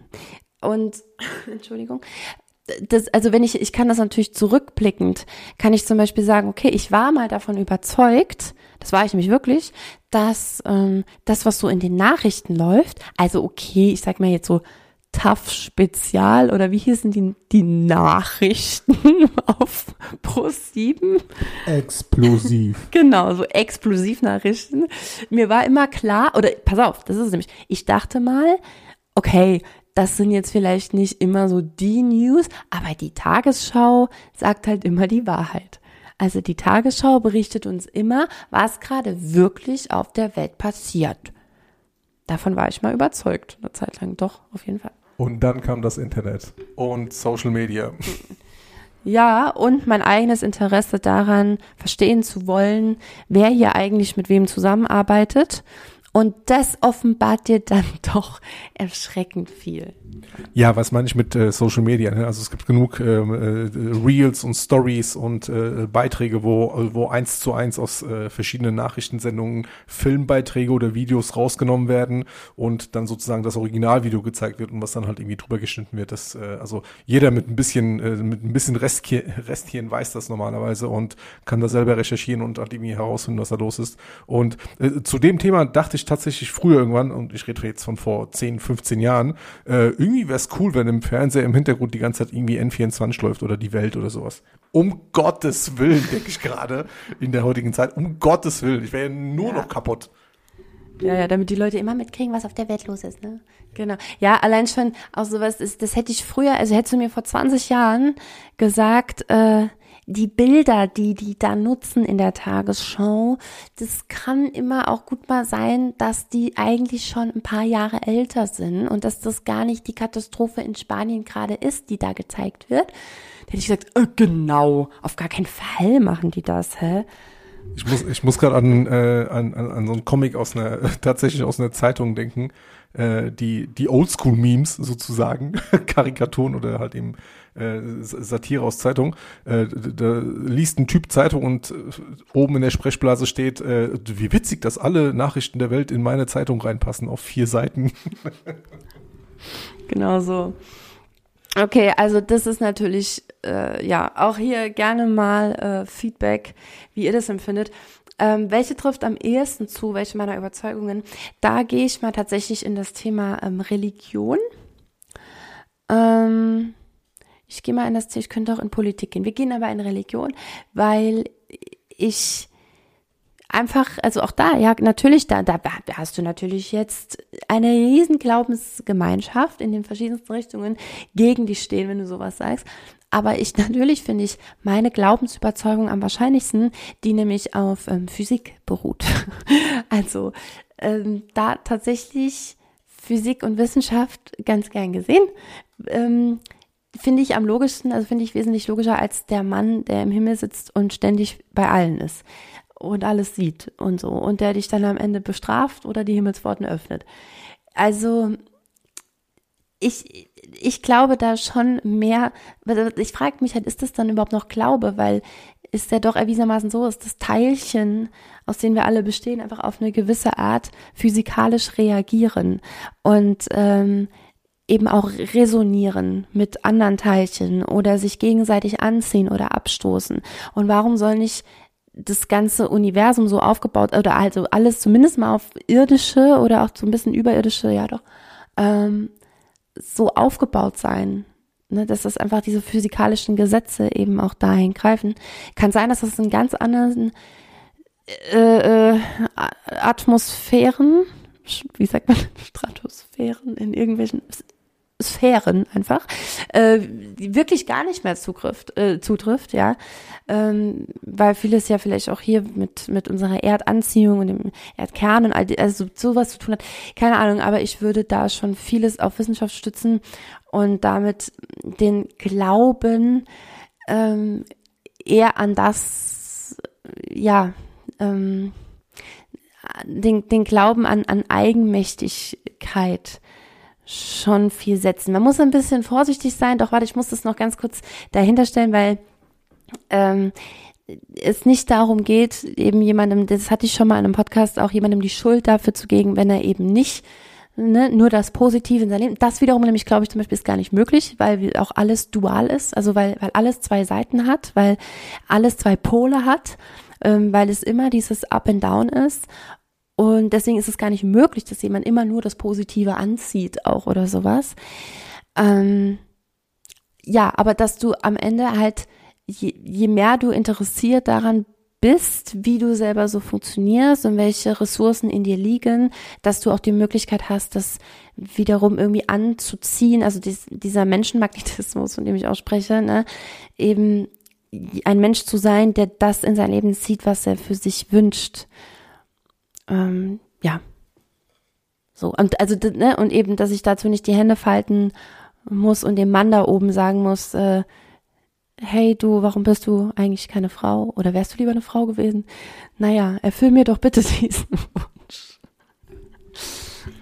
[SPEAKER 1] Und, [LAUGHS] Entschuldigung, das, also wenn ich, ich kann das natürlich zurückblickend, kann ich zum Beispiel sagen, okay, ich war mal davon überzeugt, das war ich nämlich wirklich, dass ähm, das, was so in den Nachrichten läuft, also okay, ich sag mal jetzt so TAF Spezial oder wie hießen die, die Nachrichten [LAUGHS] auf Pro 7?
[SPEAKER 2] Explosiv. [LAUGHS]
[SPEAKER 1] Genau, so Explosivnachrichten. Mir war immer klar, oder pass auf, das ist es nämlich, ich dachte mal, okay, das sind jetzt vielleicht nicht immer so die News, aber die Tagesschau sagt halt immer die Wahrheit. Also die Tagesschau berichtet uns immer, was gerade wirklich auf der Welt passiert. Davon war ich mal überzeugt, eine Zeit lang. Doch, auf jeden Fall.
[SPEAKER 2] Und dann kam das Internet und Social Media.
[SPEAKER 1] Ja, und mein eigenes Interesse daran, verstehen zu wollen, wer hier eigentlich mit wem zusammenarbeitet. Und das offenbart dir dann [LAUGHS] doch erschreckend viel.
[SPEAKER 2] Ja, was meine ich mit äh, Social Media? Ne? Also es gibt genug ähm, äh, Reels und Stories und äh, Beiträge, wo, wo eins zu eins aus äh, verschiedenen Nachrichtensendungen Filmbeiträge oder Videos rausgenommen werden und dann sozusagen das Originalvideo gezeigt wird und was dann halt irgendwie drüber geschnitten wird. Das, äh, also jeder mit ein bisschen, äh, mit ein bisschen Restki Restchen weiß das normalerweise und kann da selber recherchieren und halt irgendwie herausfinden, was da los ist. Und zu dem Thema dachte ich tatsächlich früher irgendwann, und ich rede jetzt von vor 10, 15 Jahren, irgendwie wäre es cool, wenn im Fernseher im Hintergrund die ganze Zeit irgendwie N24 läuft oder die Welt oder sowas. Um Gottes Willen, denke ich gerade in der heutigen Zeit. Um Gottes Willen. Ich wäre nur ja. noch kaputt.
[SPEAKER 1] Ja, ja, damit die Leute immer mitkriegen, was auf der Welt los ist, ne? Genau. Ja, allein schon auch sowas ist, das hätte ich früher, also hättest du mir vor 20 Jahren gesagt, äh, die Bilder, die die da nutzen in der Tagesschau, das kann immer auch gut mal sein, dass die eigentlich schon ein paar Jahre älter sind und dass das gar nicht die Katastrophe in Spanien gerade ist, die da gezeigt wird. Da hätte ich gesagt, äh, genau, auf gar keinen Fall machen die das, hä?
[SPEAKER 2] Ich muss, ich muss gerade an, äh, an, an, an so einen Comic aus einer, [LAUGHS] tatsächlich aus einer Zeitung denken, äh, die, die Oldschool-Memes sozusagen, [LAUGHS] Karikaturen oder halt eben äh, Satire aus Zeitung. Äh, da liest ein Typ Zeitung und oben in der Sprechblase steht, äh, wie witzig, dass alle Nachrichten der Welt in meine Zeitung reinpassen auf vier Seiten. [LAUGHS]
[SPEAKER 1] genau so. Okay, also das ist natürlich, äh, ja, auch hier gerne mal äh, Feedback, wie ihr das empfindet. Ähm, welche trifft am ehesten zu, welche meiner Überzeugungen? Da gehe ich mal tatsächlich in das Thema ähm, Religion. Ähm, ich gehe mal in das, ich könnte auch in Politik gehen. Wir gehen aber in Religion, weil ich einfach, also auch da, ja, natürlich, da, da hast du natürlich jetzt eine riesen Glaubensgemeinschaft in den verschiedensten Richtungen gegen dich stehen, wenn du sowas sagst. Aber ich [LAUGHS] natürlich finde ich meine Glaubensüberzeugung am wahrscheinlichsten, die nämlich auf ähm, Physik beruht. [LAUGHS] also ähm, da tatsächlich Physik und Wissenschaft ganz gern gesehen. Ähm, finde ich am logischsten, also finde ich wesentlich logischer als der Mann, der im Himmel sitzt und ständig bei allen ist und alles sieht und so. Und der dich dann am Ende bestraft oder die Himmelspforten öffnet. Also ich, ich glaube da schon mehr, ich frage mich halt, ist das dann überhaupt noch Glaube, weil ist ja doch erwiesenermaßen so, ist das Teilchen, aus denen wir alle bestehen, einfach auf eine gewisse Art physikalisch reagieren. Und ähm, eben auch resonieren mit anderen Teilchen oder sich gegenseitig anziehen oder abstoßen. Und warum soll nicht das ganze Universum so aufgebaut oder also alles zumindest mal auf irdische oder auch so ein bisschen überirdische, ja doch, ähm, so aufgebaut sein, ne, dass das einfach diese physikalischen Gesetze eben auch dahin greifen. Kann sein, dass das in ganz anderen äh, äh, Atmosphären, wie sagt man, [LAUGHS] Stratosphären, in irgendwelchen Sphären einfach, äh, wirklich gar nicht mehr zutrifft, äh, zutrifft, ja, ähm, weil vieles ja vielleicht auch hier mit mit unserer Erdanziehung und dem Erdkern und all die, also sowas zu tun hat, keine Ahnung, aber ich würde da schon vieles auf Wissenschaft stützen und damit den Glauben ähm, eher an das, ja, ähm, den, den Glauben an, an Eigenmächtigkeit schon viel setzen. Man muss ein bisschen vorsichtig sein, doch warte, ich muss das noch ganz kurz dahinter stellen, weil ähm, es nicht darum geht, eben jemandem, das hatte ich schon mal in einem Podcast, auch jemandem die Schuld dafür zu geben, wenn er eben nicht ne, nur das Positive in seinem Leben. Das wiederum nämlich, glaube ich, zum Beispiel ist gar nicht möglich, weil auch alles dual ist, also weil, weil alles zwei Seiten hat, weil alles zwei Pole hat, ähm, weil es immer dieses Up and Down ist und deswegen ist es gar nicht möglich, dass jemand immer nur das Positive anzieht, auch oder sowas. Ähm, ja, aber dass du am Ende halt, je, je mehr du interessiert daran bist, wie du selber so funktionierst und welche Ressourcen in dir liegen, dass du auch die Möglichkeit hast, das wiederum irgendwie anzuziehen, also dies, dieser Menschenmagnetismus, von dem ich auch spreche, ne, eben ein Mensch zu sein, der das in sein Leben zieht, was er für sich wünscht ähm, ja. So, und also, ne, und eben, dass ich dazu nicht die Hände falten muss und dem Mann da oben sagen muss, äh, hey du, warum bist du eigentlich keine Frau? Oder wärst du lieber eine Frau gewesen? Naja, erfüll mir doch bitte [LAUGHS] diesen Wunsch.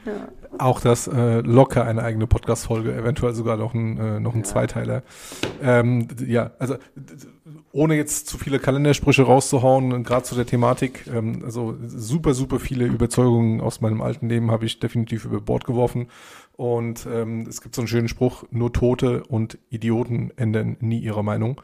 [SPEAKER 2] Ja. Auch das äh, locker eine eigene Podcast-Folge, eventuell sogar noch ein, äh, noch ein ja. Zweiteiler. Ähm, ja, also ohne jetzt zu viele Kalendersprüche rauszuhauen, gerade zu der Thematik, ähm, also super, super viele Überzeugungen aus meinem alten Leben habe ich definitiv über Bord geworfen. Und ähm, es gibt so einen schönen Spruch, nur Tote und Idioten ändern nie ihre Meinung.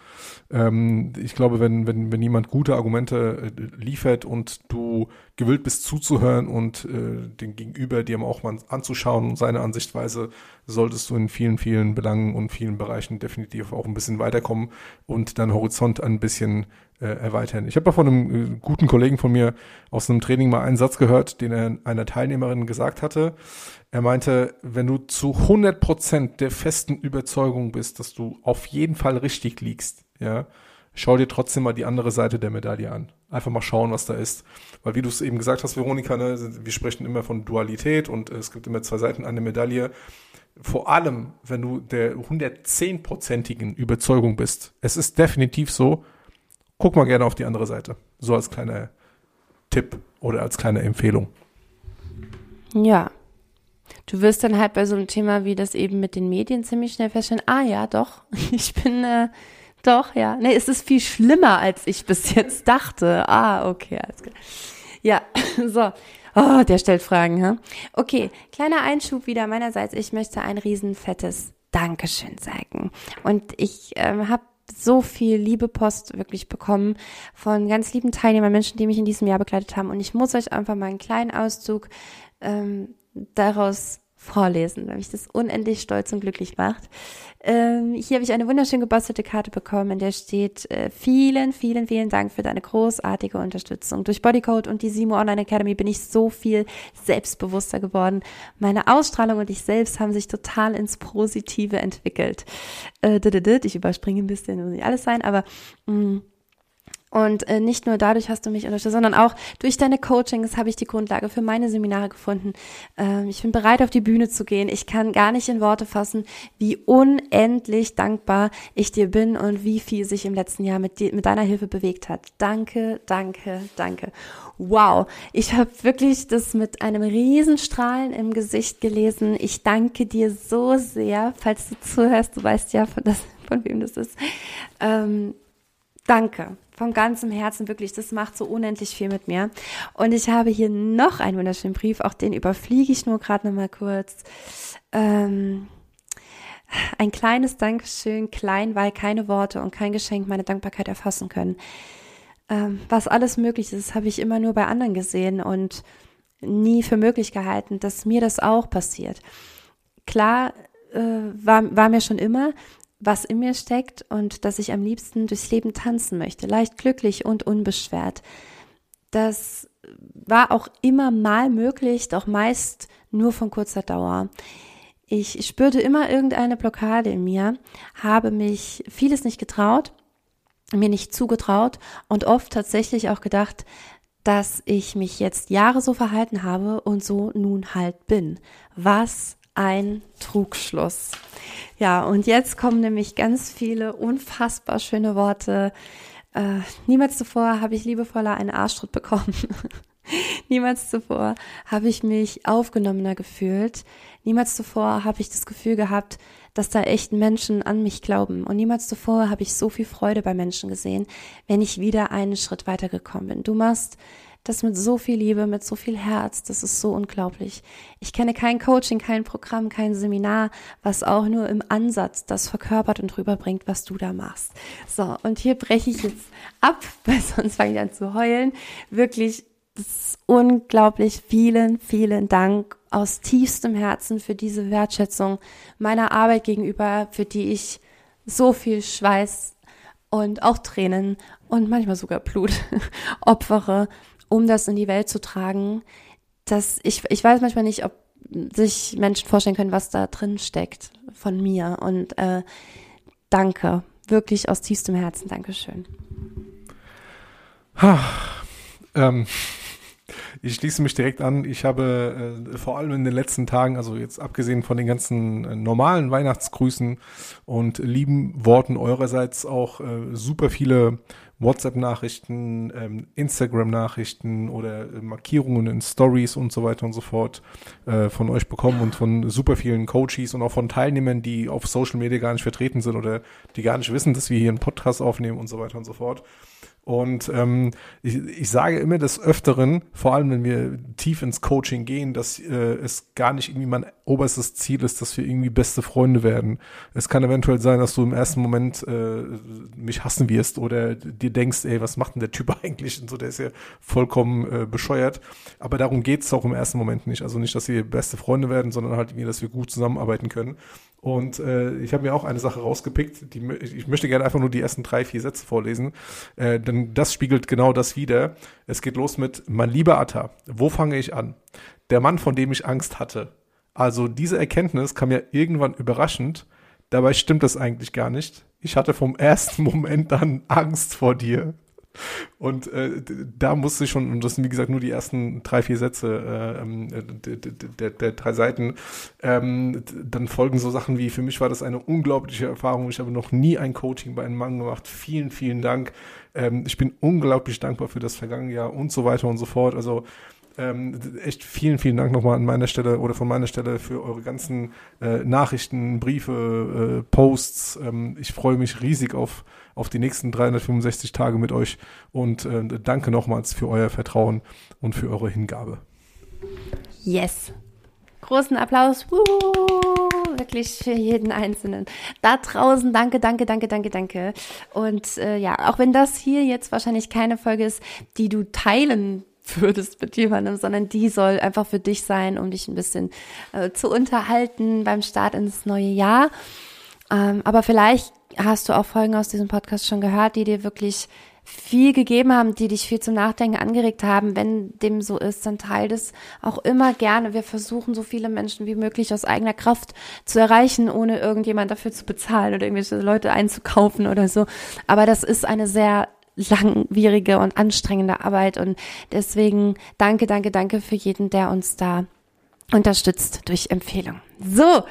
[SPEAKER 2] Ähm, ich glaube, wenn, wenn, wenn jemand gute Argumente äh, liefert und du gewillt bist zuzuhören und äh, den Gegenüber dir auch mal anzuschauen und seine Ansichtweise, solltest du in vielen, vielen Belangen und vielen Bereichen definitiv auch ein bisschen weiterkommen und deinen Horizont ein bisschen äh, erweitern. Ich habe von einem äh, guten Kollegen von mir aus einem Training mal einen Satz gehört, den er einer Teilnehmerin gesagt hatte. Er meinte, wenn du zu 100 Prozent der festen Überzeugung bist, dass du auf jeden Fall richtig liegst, ja, schau dir trotzdem mal die andere Seite der Medaille an. Einfach mal schauen, was da ist. Weil wie du es eben gesagt hast, Veronika, ne, wir sprechen immer von Dualität und es gibt immer zwei Seiten der Medaille. Vor allem, wenn du der 110-prozentigen Überzeugung bist, es ist definitiv so, guck mal gerne auf die andere Seite. So als kleiner Tipp oder als kleine Empfehlung.
[SPEAKER 1] Ja, du wirst dann halt bei so einem Thema wie das eben mit den Medien ziemlich schnell feststellen, ah ja, doch, [LAUGHS] ich bin, äh, doch, ja. Nee, es ist viel schlimmer, als ich bis jetzt dachte. Ah, okay, alles klar. Ja, [LAUGHS] so. Oh, der stellt Fragen, ha? Okay, kleiner Einschub wieder meinerseits. Ich möchte ein riesenfettes Dankeschön sagen. Und ich ähm, habe so viel liebe Post wirklich bekommen von ganz lieben Teilnehmern, Menschen, die mich in diesem Jahr begleitet haben. Und ich muss euch einfach mal einen kleinen Auszug ähm, daraus vorlesen, weil mich das unendlich stolz und glücklich macht. Ähm, hier habe ich eine wunderschön gebastelte Karte bekommen, in der steht, äh, vielen, vielen, vielen Dank für deine großartige Unterstützung. Durch Bodycode und die Simo Online Academy bin ich so viel selbstbewusster geworden. Meine Ausstrahlung und ich selbst haben sich total ins Positive entwickelt. Äh, ich überspringe ein bisschen, muss nicht alles sein, aber mh, mm, und äh, nicht nur dadurch hast du mich unterstützt, sondern auch durch deine Coachings habe ich die Grundlage für meine Seminare gefunden. Ähm, ich bin bereit, auf die Bühne zu gehen. Ich kann gar nicht in Worte fassen, wie unendlich dankbar ich dir bin und wie viel sich im letzten Jahr mit, mit deiner Hilfe bewegt hat. Danke, danke, danke. Wow, ich habe wirklich das mit einem Riesenstrahlen im Gesicht gelesen. Ich danke dir so sehr, falls du zuhörst, du weißt ja, von, das, von wem das ist. Ähm, danke von ganzem Herzen wirklich, das macht so unendlich viel mit mir. Und ich habe hier noch einen wunderschönen Brief, auch den überfliege ich nur gerade noch mal kurz. Ähm, ein kleines Dankeschön, klein, weil keine Worte und kein Geschenk meine Dankbarkeit erfassen können. Ähm, was alles möglich ist, habe ich immer nur bei anderen gesehen und nie für möglich gehalten, dass mir das auch passiert. Klar äh, war, war mir schon immer, was in mir steckt und dass ich am liebsten durchs Leben tanzen möchte, leicht glücklich und unbeschwert. Das war auch immer mal möglich, doch meist nur von kurzer Dauer. Ich spürte immer irgendeine Blockade in mir, habe mich vieles nicht getraut, mir nicht zugetraut und oft tatsächlich auch gedacht, dass ich mich jetzt Jahre so verhalten habe und so nun halt bin. Was ein Trugschluss. Ja, und jetzt kommen nämlich ganz viele unfassbar schöne Worte. Äh, niemals zuvor habe ich liebevoller einen Arschtritt bekommen. [LAUGHS] Niemals zuvor habe ich mich aufgenommener gefühlt. Niemals zuvor habe ich das Gefühl gehabt, dass da echt Menschen an mich glauben. Und niemals zuvor habe ich so viel Freude bei Menschen gesehen, wenn ich wieder einen Schritt weitergekommen bin. Du machst das mit so viel Liebe, mit so viel Herz, das ist so unglaublich. Ich kenne kein Coaching, kein Programm, kein Seminar, was auch nur im Ansatz das verkörpert und rüberbringt, was du da machst. So, und hier breche ich jetzt ab, [LAUGHS] weil sonst fange ich an zu heulen. Wirklich, das ist unglaublich. Vielen, vielen Dank aus tiefstem Herzen für diese Wertschätzung meiner Arbeit gegenüber, für die ich so viel Schweiß und auch Tränen und manchmal sogar Blut [LAUGHS] opfere um das in die Welt zu tragen, dass ich, ich weiß manchmal nicht, ob sich Menschen vorstellen können, was da drin steckt von mir. Und äh, danke, wirklich aus tiefstem Herzen, Dankeschön.
[SPEAKER 2] Ha, ähm, ich schließe mich direkt an. Ich habe äh, vor allem in den letzten Tagen, also jetzt abgesehen von den ganzen äh, normalen Weihnachtsgrüßen und lieben Worten eurerseits auch äh, super viele WhatsApp-Nachrichten, ähm, Instagram-Nachrichten oder äh, Markierungen in Stories und so weiter und so fort äh, von euch bekommen und von super vielen Coaches und auch von Teilnehmern, die auf Social Media gar nicht vertreten sind oder die gar nicht wissen, dass wir hier einen Podcast aufnehmen und so weiter und so fort. Und ähm, ich, ich sage immer des Öfteren, vor allem wenn wir tief ins Coaching gehen, dass äh, es gar nicht irgendwie mein oberstes Ziel ist, dass wir irgendwie beste Freunde werden. Es kann eventuell sein, dass du im ersten Moment äh, mich hassen wirst oder dir denkst, ey, was macht denn der Typ [LAUGHS] eigentlich? Und so, der ist ja vollkommen äh, bescheuert. Aber darum geht's auch im ersten Moment nicht. Also nicht, dass wir beste Freunde werden, sondern halt irgendwie, dass wir gut zusammenarbeiten können. Und äh, ich habe mir auch eine Sache rausgepickt. Die, ich möchte gerne einfach nur die ersten drei, vier Sätze vorlesen. Äh, denn das spiegelt genau das wider. Es geht los mit, mein lieber Atta, wo fange ich an? Der Mann, von dem ich Angst hatte. Also diese Erkenntnis kam ja irgendwann überraschend. Dabei stimmt das eigentlich gar nicht. Ich hatte vom [LAUGHS] ersten Moment dann Angst vor dir. Und äh, da musste ich schon, und das sind wie gesagt nur die ersten drei, vier Sätze äh, ähm, der, der, der drei Seiten, ähm, dann folgen so Sachen wie, für mich war das eine unglaubliche Erfahrung, ich habe noch nie ein Coaching bei einem Mann gemacht, vielen, vielen Dank, ähm, ich bin unglaublich dankbar für das vergangene Jahr und so weiter und so fort, also ähm, echt vielen, vielen Dank nochmal an meiner Stelle oder von meiner Stelle für eure ganzen äh, Nachrichten, Briefe, äh, Posts. Ähm, ich freue mich riesig auf, auf die nächsten 365 Tage mit euch und äh, danke nochmals für euer Vertrauen und für eure Hingabe.
[SPEAKER 1] Yes. Großen Applaus. Wuhu. Wirklich für jeden Einzelnen. Da draußen, danke, danke, danke, danke, danke. Und äh, ja, auch wenn das hier jetzt wahrscheinlich keine Folge ist, die du teilen würdest mit jemandem, sondern die soll einfach für dich sein, um dich ein bisschen äh, zu unterhalten beim Start ins neue Jahr. Ähm, aber vielleicht hast du auch Folgen aus diesem Podcast schon gehört, die dir wirklich viel gegeben haben, die dich viel zum Nachdenken angeregt haben. Wenn dem so ist, dann teil das auch immer gerne. Wir versuchen so viele Menschen wie möglich aus eigener Kraft zu erreichen, ohne irgendjemand dafür zu bezahlen oder irgendwelche Leute einzukaufen oder so. Aber das ist eine sehr langwierige und anstrengende Arbeit und deswegen danke, danke, danke für jeden, der uns da unterstützt durch Empfehlung. So,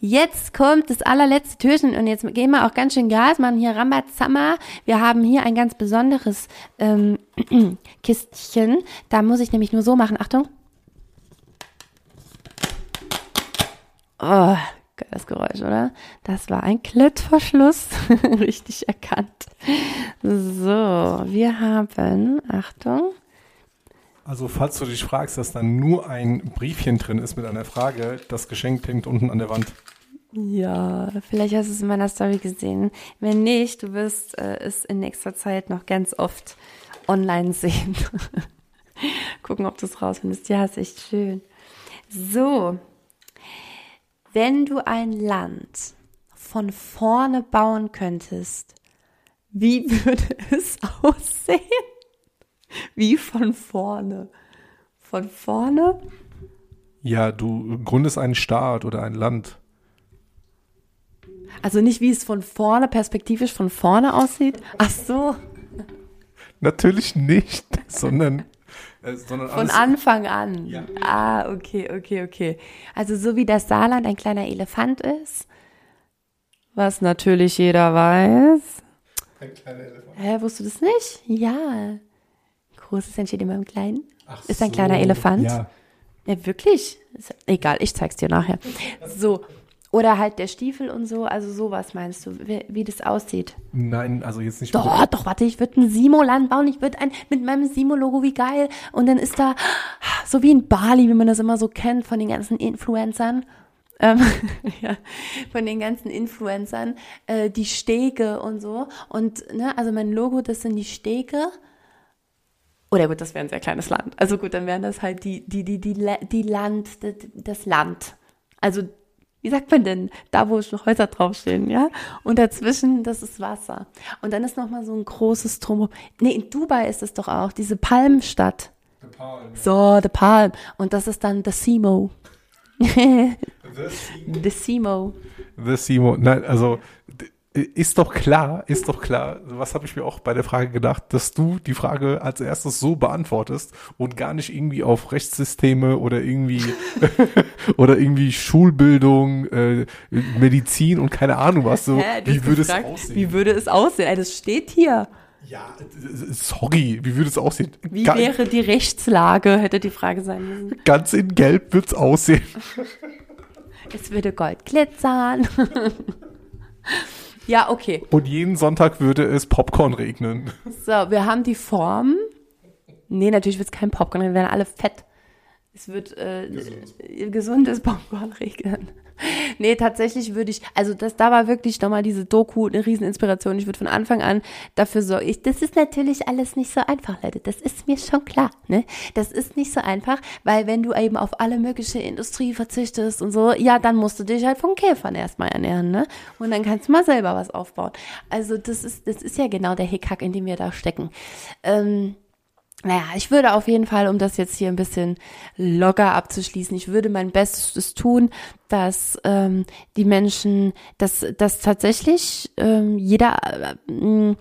[SPEAKER 1] jetzt kommt das allerletzte Türchen und jetzt gehen wir auch ganz schön Gas, machen hier Rambazamba. Wir haben hier ein ganz besonderes ähm, [CLEARS THROAT] Kistchen. Da muss ich nämlich nur so machen. Achtung. Oh, Geiles Geräusch, oder? Das war ein Klettverschluss. [LAUGHS] Richtig erkannt. So, wir haben, Achtung.
[SPEAKER 2] Also, falls du dich fragst, dass da nur ein Briefchen drin ist mit einer Frage, das Geschenk hängt unten an der Wand.
[SPEAKER 1] Ja, vielleicht hast du es in meiner Story gesehen. Wenn nicht, du wirst äh, es in nächster Zeit noch ganz oft online sehen. [LAUGHS] Gucken, ob du es rausfindest. Ja, ist echt schön. So, wenn du ein Land von vorne bauen könntest, wie [LAUGHS] würde es aussehen? Wie von vorne? Von vorne?
[SPEAKER 2] Ja, du gründest einen Staat oder ein Land.
[SPEAKER 1] Also nicht, wie es von vorne, perspektivisch von vorne aussieht? Ach so.
[SPEAKER 2] Natürlich nicht, [LAUGHS] sondern
[SPEAKER 1] äh, Von Anfang an. Ja. Ah, okay, okay, okay. Also so wie das Saarland ein kleiner Elefant ist, was natürlich jeder weiß. Ein kleiner Elefant. Hä, wusstest du das nicht? Ja. Großes entsteht immer im Kleinen. Ach ist ein so. kleiner Elefant. Ja. Ja, wirklich? Egal, ich zeig's dir nachher. So, oder halt der Stiefel und so, also sowas meinst du, wie, wie das aussieht?
[SPEAKER 2] Nein, also jetzt nicht.
[SPEAKER 1] Doch, doch, warte, ich würde ein Simo-Land bauen, ich würde ein, mit meinem Simo-Logo, wie geil. Und dann ist da, so wie in Bali, wie man das immer so kennt von den ganzen Influencern, ähm, [LAUGHS] ja, von den ganzen Influencern, äh, die Stege und so. Und, ne, also mein Logo, das sind die Stege. Oder gut, das wäre ein sehr kleines Land. Also gut, dann wären das halt die, die, die, die, die Land, das Land. Also wie sagt man denn, da wo Häuser draufstehen, ja? Und dazwischen, das ist Wasser. Und dann ist nochmal so ein großes Drum. Nee, in Dubai ist es doch auch, diese Palmstadt. The Palm. So, The Palm. Und das ist dann The Simo. The [LAUGHS] Simo.
[SPEAKER 2] The Simo. Nein, also ist doch klar, ist doch klar, was habe ich mir auch bei der Frage gedacht, dass du die Frage als erstes so beantwortest und gar nicht irgendwie auf Rechtssysteme oder irgendwie [LAUGHS] oder irgendwie Schulbildung, äh, Medizin und keine Ahnung was so. Hä, wie würde gefragt, es aussehen?
[SPEAKER 1] Wie würde es aussehen? Das steht hier.
[SPEAKER 2] Ja, sorry, wie würde es aussehen?
[SPEAKER 1] Wie Ga wäre die Rechtslage, hätte die Frage sein müssen.
[SPEAKER 2] Ganz in Gelb wird es aussehen. [LAUGHS]
[SPEAKER 1] Es würde Gold glitzern. [LAUGHS] Ja, okay.
[SPEAKER 2] Und jeden Sonntag würde es Popcorn regnen.
[SPEAKER 1] So, wir haben die Form. Nee, natürlich wird es kein Popcorn regnen, wir werden alle fett. Es wird äh, gesundes, gesundes Popcorn regnen. Nee, tatsächlich würde ich, also das, da war wirklich nochmal diese Doku eine Rieseninspiration. Ich würde von Anfang an dafür sorgen. Ich, das ist natürlich alles nicht so einfach, Leute. Das ist mir schon klar. Ne? Das ist nicht so einfach, weil wenn du eben auf alle mögliche Industrie verzichtest und so, ja, dann musst du dich halt von Käfern erstmal ernähren, ne? Und dann kannst du mal selber was aufbauen. Also das ist, das ist ja genau der Hickhack, in dem wir da stecken. Ähm, naja, ich würde auf jeden Fall, um das jetzt hier ein bisschen locker abzuschließen, ich würde mein Bestes tun, dass ähm, die Menschen, dass, dass tatsächlich ähm, jeder, äh,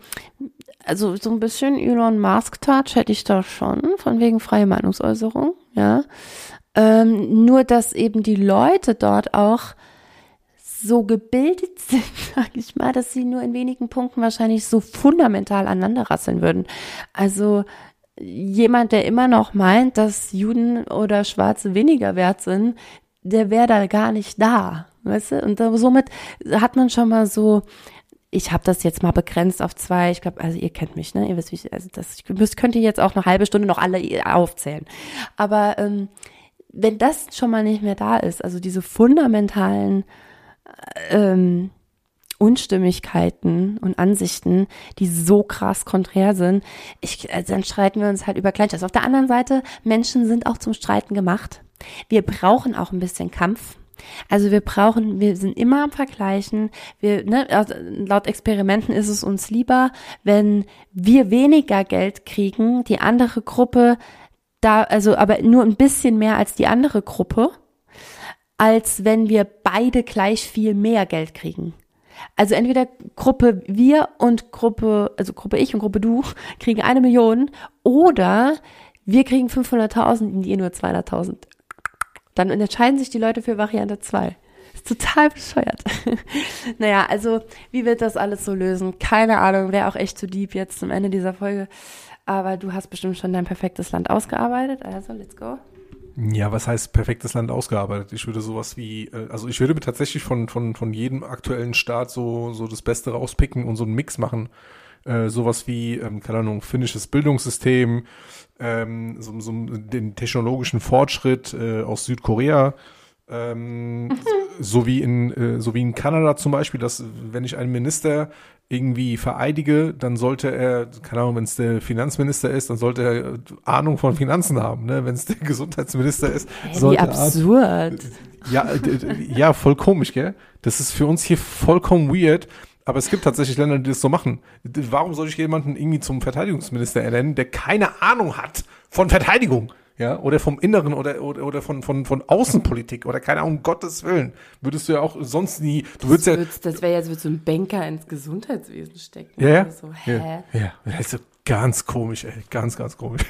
[SPEAKER 1] also so ein bisschen Elon Musk-Touch hätte ich da schon, von wegen freie Meinungsäußerung, ja. Ähm, nur, dass eben die Leute dort auch so gebildet [LAUGHS] sind, sag ich mal, dass sie nur in wenigen Punkten wahrscheinlich so fundamental aneinander rasseln würden. Also jemand, der immer noch meint, dass Juden oder Schwarze weniger wert sind, der wäre da gar nicht da. Weißt du? Und somit hat man schon mal so, ich habe das jetzt mal begrenzt auf zwei, ich glaube, also ihr kennt mich, ne? Ihr wisst, wie ich, also das, ich müsst, könnt ihr jetzt auch eine halbe Stunde noch alle aufzählen. Aber ähm, wenn das schon mal nicht mehr da ist, also diese fundamentalen ähm, Unstimmigkeiten und Ansichten, die so krass konträr sind, ich, also dann streiten wir uns halt über Kleinscheiß. Auf der anderen Seite, Menschen sind auch zum Streiten gemacht. Wir brauchen auch ein bisschen Kampf. Also wir brauchen, wir sind immer am Vergleichen. Wir, ne, also laut Experimenten ist es uns lieber, wenn wir weniger Geld kriegen, die andere Gruppe da, also aber nur ein bisschen mehr als die andere Gruppe, als wenn wir beide gleich viel mehr Geld kriegen. Also entweder Gruppe wir und Gruppe, also Gruppe ich und Gruppe du [LAUGHS] kriegen eine Million oder wir kriegen 500.000 und ihr nur 200.000. Dann entscheiden sich die Leute für Variante 2. Ist total bescheuert. [LAUGHS] naja, also wie wird das alles so lösen? Keine Ahnung, wäre auch echt zu deep jetzt zum Ende dieser Folge. Aber du hast bestimmt schon dein perfektes Land ausgearbeitet. Also, let's go.
[SPEAKER 2] Ja, was heißt perfektes Land ausgearbeitet? Ich würde sowas wie, äh, also ich würde mir tatsächlich von, von, von jedem aktuellen Staat so, so das Beste rauspicken und so einen Mix machen. Äh, sowas wie, ähm, keine Ahnung, finnisches Bildungssystem, ähm, so, so den technologischen Fortschritt äh, aus Südkorea, ähm, so wie in äh, so wie in Kanada zum Beispiel, dass wenn ich einen Minister irgendwie vereidige, dann sollte er, keine Ahnung, wenn es der Finanzminister ist, dann sollte er Ahnung von Finanzen haben. Ne? Wenn es der [LAUGHS] Gesundheitsminister ist,
[SPEAKER 1] sollte wie absurd.
[SPEAKER 2] ja, ja, voll komisch, gell? Das ist für uns hier vollkommen weird. Aber es gibt tatsächlich Länder, die das so machen. Warum soll ich jemanden irgendwie zum Verteidigungsminister ernennen, der keine Ahnung hat von Verteidigung? Ja, oder vom Inneren oder, oder, oder von, von, von Außenpolitik oder keine Ahnung, Gottes Willen, würdest du ja auch sonst nie, du würdest
[SPEAKER 1] das
[SPEAKER 2] ja.
[SPEAKER 1] Würdest, das wäre jetzt, würdest du ein Banker ins Gesundheitswesen stecken.
[SPEAKER 2] Ja, ja.
[SPEAKER 1] So,
[SPEAKER 2] hä? Ja, ja. Das ist so ganz komisch, ey, ganz, ganz komisch.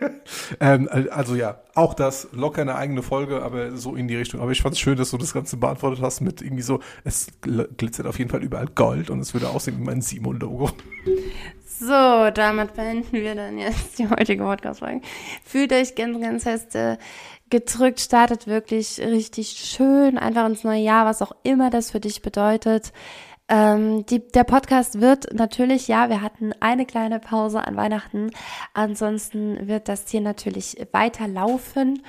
[SPEAKER 2] [LAUGHS] ähm, also ja, auch das, locker eine eigene Folge, aber so in die Richtung. Aber ich fand es schön, dass du das Ganze beantwortet hast mit irgendwie so, es glitzert auf jeden Fall überall Gold und es würde aussehen wie mein Simon-Logo.
[SPEAKER 1] So, damit beenden wir dann jetzt die heutige Podcast-Folge. Fühlt euch ganz, ganz fest äh, gedrückt, startet wirklich richtig schön, einfach ins neue Jahr, was auch immer das für dich bedeutet. Ähm, die, der Podcast wird natürlich, ja, wir hatten eine kleine Pause an Weihnachten. Ansonsten wird das hier natürlich weiterlaufen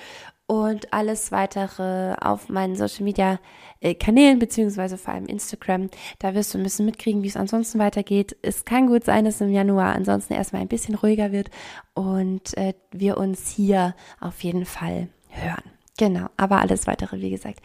[SPEAKER 1] und alles weitere auf meinen Social Media äh, Kanälen, beziehungsweise vor allem Instagram. Da wirst du ein bisschen mitkriegen, wie es ansonsten weitergeht. Es kann gut sein, dass im Januar ansonsten erstmal ein bisschen ruhiger wird und äh, wir uns hier auf jeden Fall hören. Genau, aber alles weitere, wie gesagt,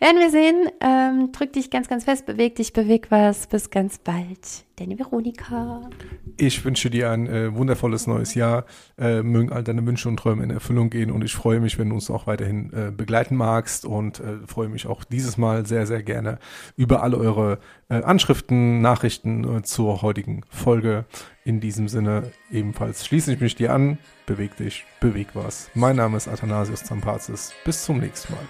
[SPEAKER 1] werden wir sehen. Ähm, drück dich ganz, ganz fest, beweg dich, beweg was. Bis ganz bald. Deine Veronika.
[SPEAKER 2] Ich wünsche dir ein äh, wundervolles neues Jahr. Äh, mögen all deine Wünsche und Träume in Erfüllung gehen und ich freue mich, wenn du uns auch weiterhin äh, begleiten magst und äh, freue mich auch dieses Mal sehr, sehr gerne über alle eure äh, Anschriften, Nachrichten äh, zur heutigen Folge. In diesem Sinne ebenfalls schließe ich mich dir an. Beweg dich, beweg was. Mein Name ist Athanasius Zampazis. Bis zum nächsten Mal.